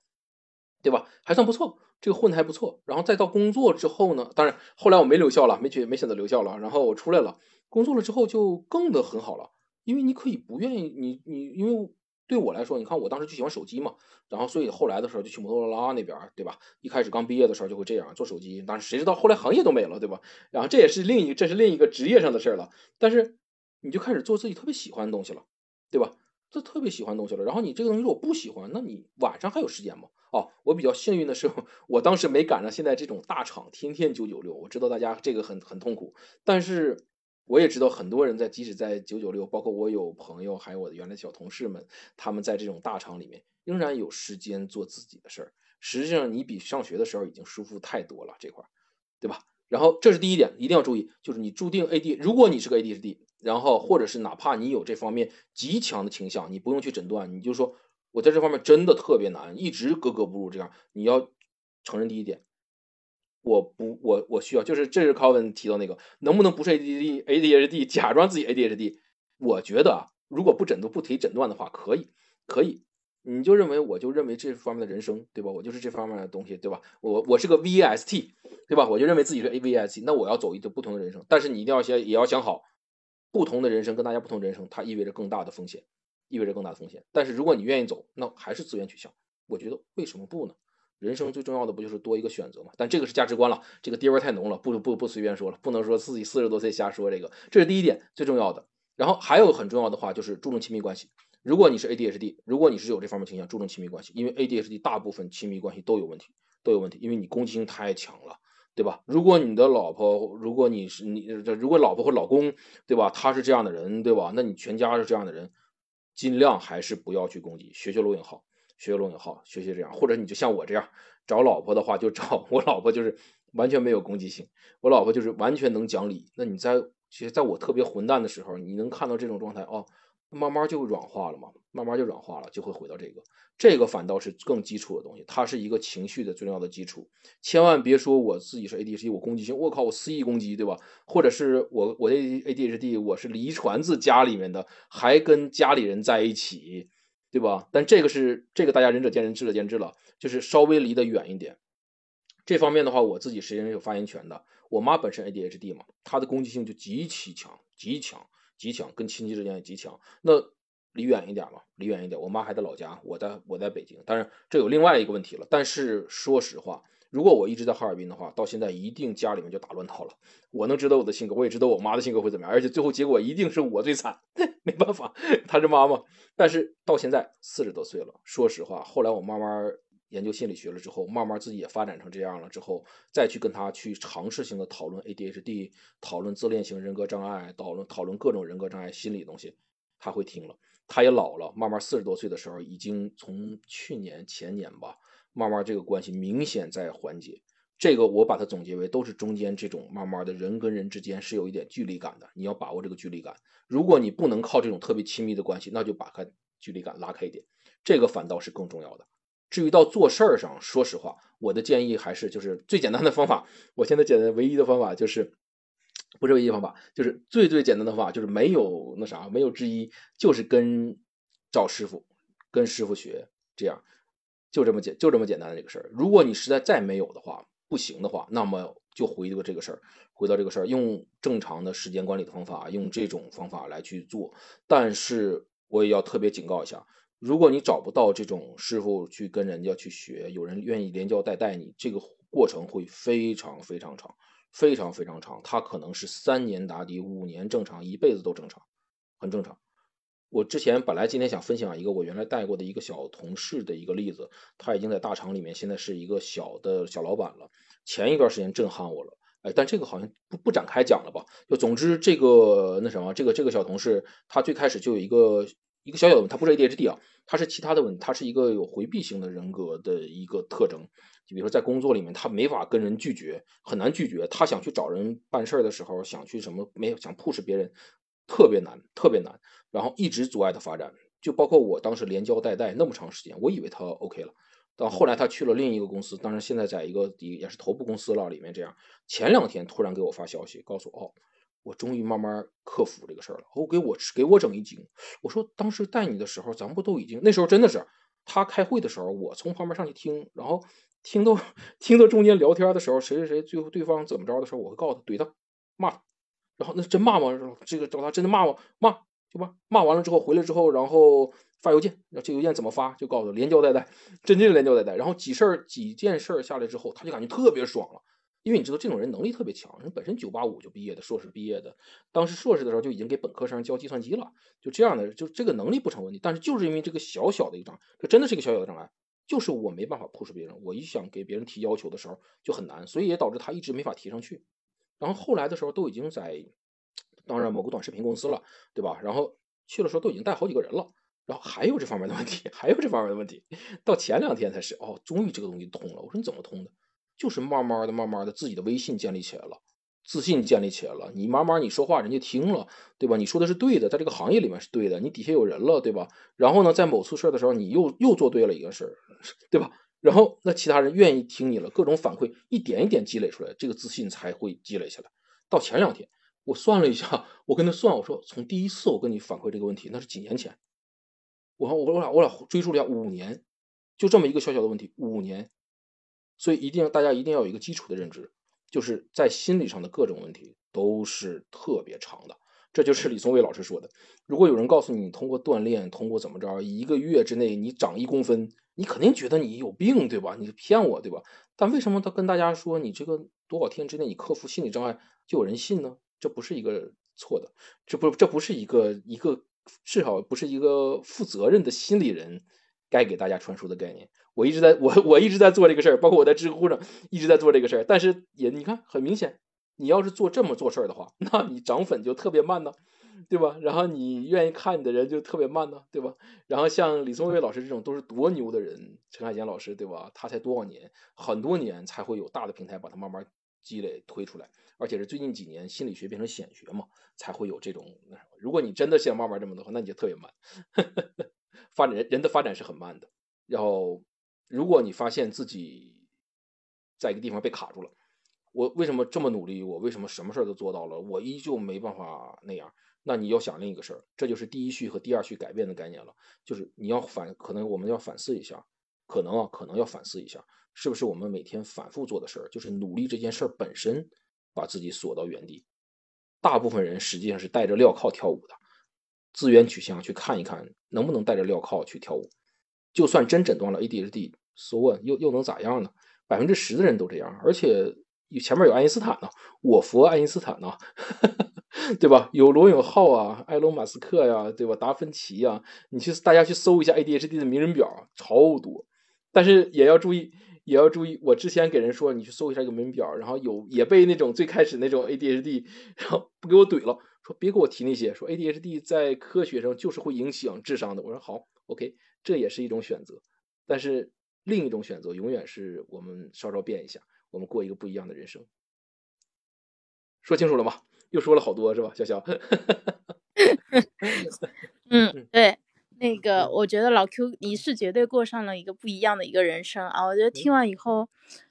对吧？还算不错，这个混的还不错。然后再到工作之后呢，当然后来我没留校了，没选没选择留校了。然后我出来了，工作了之后就更的很好了，因为你可以不愿意，你你因为。对我来说，你看我当时就喜欢手机嘛，然后所以后来的时候就去摩托罗拉那边，对吧？一开始刚毕业的时候就会这样做手机，但是谁知道后来行业都没了，对吧？然后这也是另一这是另一个职业上的事儿了。但是你就开始做自己特别喜欢的东西了，对吧？这特别喜欢东西了。然后你这个东西我不喜欢，那你晚上还有时间吗？哦，我比较幸运的是，我当时没赶上现在这种大厂天天九九六，我知道大家这个很很痛苦，但是。我也知道很多人在，即使在九九六，包括我有朋友，还有我的原来小同事们，他们在这种大厂里面仍然有时间做自己的事儿。实际上，你比上学的时候已经舒服太多了，这块儿，对吧？然后这是第一点，一定要注意，就是你注定 AD，如果你是个 ADHD，然后或者是哪怕你有这方面极强的倾向，你不用去诊断，你就说我在这方面真的特别难，一直格格不入，这样你要承认第一点。我不，我我需要，就是这是 Calvin 提到那个，能不能不是 ADHD，ADHD 假装自己 ADHD？我觉得啊，如果不诊断不提诊断的话，可以，可以，你就认为我就认为这方面的人生，对吧？我就是这方面的东西，对吧？我我是个 VST，对吧？我就认为自己是 AVST，那我要走一个不同的人生，但是你一定要先也要想好，不同的人生跟大家不同人生，它意味着更大的风险，意味着更大的风险。但是如果你愿意走，那还是自愿取向，我觉得为什么不呢？人生最重要的不就是多一个选择吗？但这个是价值观了，这个爹味太浓了，不不不随便说了，不能说自己四十多岁瞎说这个，这是第一点最重要的。然后还有很重要的话就是注重亲密关系，如果你是 ADHD，如果你是有这方面倾向，注重亲密关系，因为 ADHD 大部分亲密关系都有问题，都有问题，因为你攻击性太强了，对吧？如果你的老婆，如果你是你，如果老婆或老公，对吧？他是这样的人，对吧？那你全家是这样的人，尽量还是不要去攻击，学学罗永浩，学学罗永浩，学学这样，或者你就像我这样，找老婆的话就找我老婆，就是完全没有攻击性，我老婆就是完全能讲理。那你在其实在我特别混蛋的时候，你能看到这种状态哦。慢慢就软化了嘛，慢慢就软化了，就会回到这个，这个反倒是更基础的东西，它是一个情绪的最重要的基础。千万别说我自己是 ADHD，我攻击性，我靠，我肆意攻击，对吧？或者是我我的 ADHD，我是遗传自家里面的，还跟家里人在一起，对吧？但这个是这个大家仁者见仁，智者见智了，就是稍微离得远一点。这方面的话，我自己实际上是有发言权的。我妈本身 ADHD 嘛，她的攻击性就极其强，极强。极强，跟亲戚之间也极强。那离远一点吧，离远一点。我妈还在老家，我在我在北京。当然，这有另外一个问题了。但是说实话，如果我一直在哈尔滨的话，到现在一定家里面就打乱套了。我能知道我的性格，我也知道我妈的性格会怎么样，而且最后结果一定是我最惨。*laughs* 没办法，她是妈妈。但是到现在四十多岁了，说实话，后来我慢慢。研究心理学了之后，慢慢自己也发展成这样了之后，再去跟她去尝试性的讨论 ADHD，讨论自恋型人格障碍，讨论讨论各种人格障碍心理东西，他会听了。他也老了，慢慢四十多岁的时候，已经从去年前年吧，慢慢这个关系明显在缓解。这个我把它总结为都是中间这种慢慢的人跟人之间是有一点距离感的，你要把握这个距离感。如果你不能靠这种特别亲密的关系，那就把开距离感拉开一点，这个反倒是更重要的。至于到做事儿上，说实话，我的建议还是就是最简单的方法。我现在简单唯一的方法就是，不是唯一方法，就是最最简单的方法，就是没有那啥，没有之一，就是跟找师傅，跟师傅学，这样就这么简就这么简单的这个事儿。如果你实在再没有的话，不行的话，那么就回到这个事儿，回到这个事儿，用正常的时间管理的方法，用这种方法来去做。但是我也要特别警告一下。如果你找不到这种师傅去跟人家去学，有人愿意连教带带你，这个过程会非常非常长，非常非常长。他可能是三年打底，五年正常，一辈子都正常，很正常。我之前本来今天想分享一个我原来带过的一个小同事的一个例子，他已经在大厂里面，现在是一个小的小老板了。前一段时间震撼我了，哎，但这个好像不不展开讲了吧？就总之这个那什么，这个这个小同事，他最开始就有一个。一个小小的，他不是 ADHD 啊，他是其他的问题，他是一个有回避型的人格的一个特征。就比如说在工作里面，他没法跟人拒绝，很难拒绝。他想去找人办事的时候，想去什么没有想 push 别人，特别难，特别难。然后一直阻碍他发展。就包括我当时连教带带那么长时间，我以为他 OK 了。到后来他去了另一个公司，当然现在在一个也是头部公司了里面这样。前两天突然给我发消息，告诉我哦。我终于慢慢克服这个事儿了。我给我给我整一惊，我说当时带你的时候，咱们不都已经那时候真的是他开会的时候，我从旁边上去听，然后听到 *laughs* 听到中间聊天的时候，谁谁谁最后对方怎么着的时候，我会告诉他怼他骂他，然后那真骂吗？这个找他真的骂吗？骂就骂，骂完了之后回来之后，然后发邮件，这邮件怎么发就告诉他，连交带带，真正连交带带。然后几事儿几件事儿下来之后，他就感觉特别爽了。因为你知道这种人能力特别强，人本身九八五就毕业的，硕士毕业的，当时硕士的时候就已经给本科生教计算机了，就这样的，就这个能力不成问题。但是就是因为这个小小的一个障碍，这真的是一个小小的障碍，就是我没办法 push 别人，我一想给别人提要求的时候就很难，所以也导致他一直没法提上去。然后后来的时候都已经在，当然某个短视频公司了，对吧？然后去的时候都已经带好几个人了，然后还有这方面的问题，*laughs* 还有这方面的问题，到前两天才是哦，终于这个东西通了。我说你怎么通的？就是慢慢的、慢慢的，自己的微信建立起来了，自信建立起来了。你慢慢你说话，人家听了，对吧？你说的是对的，在这个行业里面是对的。你底下有人了，对吧？然后呢，在某次事的时候，你又又做对了一个事儿，*laughs* 对吧？然后那其他人愿意听你了，各种反馈一点一点积累出来，这个自信才会积累起来。到前两天，我算了一下，我跟他算，我说从第一次我跟你反馈这个问题，那是几年前，我我我俩我俩追溯了五年，就这么一个小小的问题，五年。所以一定大家一定要有一个基础的认知，就是在心理上的各种问题都是特别长的。这就是李松蔚老师说的：如果有人告诉你通过锻炼，通过怎么着，一个月之内你长一公分，你肯定觉得你有病，对吧？你骗我，对吧？但为什么他跟大家说你这个多少天之内你克服心理障碍就有人信呢？这不是一个错的，这不这不是一个一个至少不是一个负责任的心理人该给大家传输的概念。我一直在我我一直在做这个事儿，包括我在知乎上一直在做这个事儿。但是也你看，很明显，你要是做这么做事儿的话，那你涨粉就特别慢呢，对吧？然后你愿意看你的人就特别慢呢，对吧？然后像李松蔚老师这种都是多牛的人，陈海贤老师对吧？他才多少年，很多年才会有大的平台把他慢慢积累推出来，而且是最近几年心理学变成显学嘛，才会有这种。如果你真的像慢慢这么的话，那你就特别慢，*laughs* 发展人的发展是很慢的，然后。如果你发现自己在一个地方被卡住了，我为什么这么努力？我为什么什么事儿都做到了？我依旧没办法那样？那你要想另一个事儿，这就是第一序和第二序改变的概念了。就是你要反，可能我们要反思一下，可能啊，可能要反思一下，是不是我们每天反复做的事儿，就是努力这件事儿本身，把自己锁到原地。大部分人实际上是带着镣铐跳舞的，资源取向去看一看，能不能带着镣铐去跳舞？就算真诊断了 ADHD。so what 又又能咋样呢？百分之十的人都这样，而且前面有爱因斯坦呢，我佛爱因斯坦呢，*laughs* 对吧？有罗永浩啊，埃隆马斯克呀，对吧？达芬奇呀，你去大家去搜一下 ADHD 的名人表，超多。但是也要注意，也要注意。我之前给人说，你去搜一下这个名人表，然后有也被那种最开始那种 ADHD，然后不给我怼了，说别给我提那些，说 ADHD 在科学上就是会影响智商的。我说好，OK，这也是一种选择，但是。另一种选择永远是我们稍稍变一下，我们过一个不一样的人生。说清楚了吗？又说了好多是吧，潇潇？*laughs* 嗯，对，那个我觉得老 Q 你是绝对过上了一个不一样的一个人生啊！我觉得听完以后，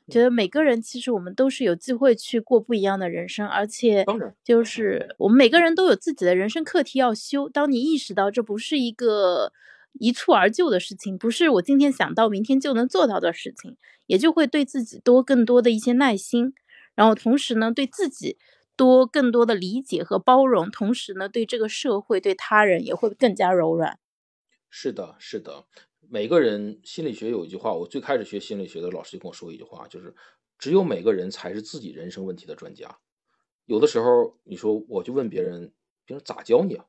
觉得每个人其实我们都是有机会去过不一样的人生，而且就是我们每个人都有自己的人生课题要修。当你意识到这不是一个。一蹴而就的事情，不是我今天想到明天就能做到的事情，也就会对自己多更多的一些耐心，然后同时呢，对自己多更多的理解和包容，同时呢，对这个社会、对他人也会更加柔软。是的，是的，每个人心理学有一句话，我最开始学心理学的老师就跟我说一句话，就是只有每个人才是自己人生问题的专家。有的时候你说我就问别人，别人咋教你啊？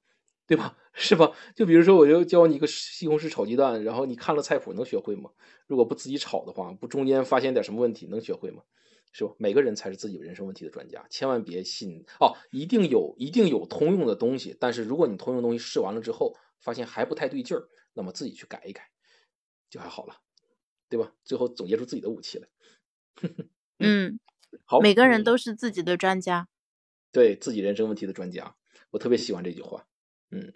对吧？*laughs* 是吧？就比如说，我就教你一个西红柿炒鸡蛋，然后你看了菜谱能学会吗？如果不自己炒的话，不中间发现点什么问题，能学会吗？是吧？每个人才是自己人生问题的专家，千万别信哦，一定有一定有通用的东西，但是如果你通用东西试完了之后，发现还不太对劲儿，那么自己去改一改，就还好了，对吧？最后总结出自己的武器来。*laughs* *laughs* 嗯，好，每个人都是自己的专家，对自己人生问题的专家，我特别喜欢这句话。嗯，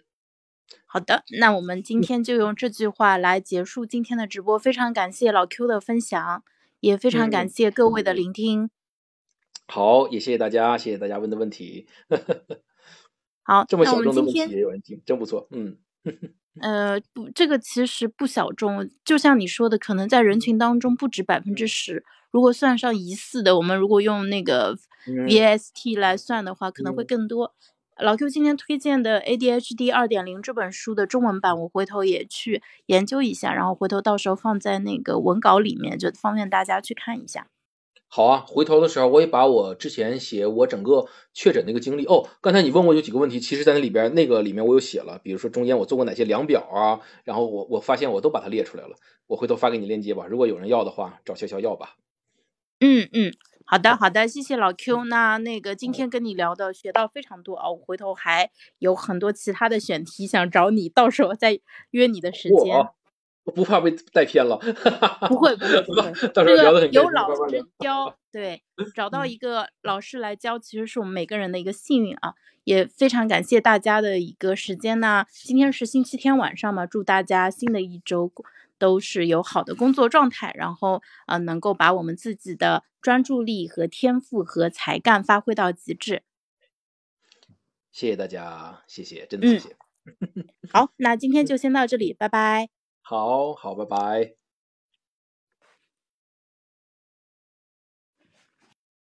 好的，那我们今天就用这句话来结束今天的直播。非常感谢老 Q 的分享，也非常感谢各位的聆听。好，也谢谢大家，谢谢大家问的问题。*laughs* 好，这么小众的问题也有人听，真不错。嗯，呃，不，这个其实不小众，就像你说的，可能在人群当中不止百分之十。如果算上疑似的，我们如果用那个 VST 来算的话，可能会更多。老 Q 今天推荐的《ADHD 二点零》这本书的中文版，我回头也去研究一下，然后回头到时候放在那个文稿里面，就方便大家去看一下。好啊，回头的时候我也把我之前写我整个确诊那个经历哦。刚才你问我有几个问题，其实在那里边那个里面我有写了，比如说中间我做过哪些量表啊，然后我我发现我都把它列出来了，我回头发给你链接吧。如果有人要的话，找潇潇要吧。嗯嗯。好的，好的，谢谢老 Q。那那个今天跟你聊的学到非常多啊，我回头还有很多其他的选题想找你，到时候再约你的时间。我不怕被带偏了，不会不会 *laughs* 不会。这个有老师教，*laughs* 对，找到一个老师来教，其实是我们每个人的一个幸运啊。也非常感谢大家的一个时间呢。今天是星期天晚上嘛，祝大家新的一周。都是有好的工作状态，然后呃，能够把我们自己的专注力和天赋和才干发挥到极致。谢谢大家，谢谢，真的谢谢。好，那今天就先到这里，拜拜。好好，拜拜。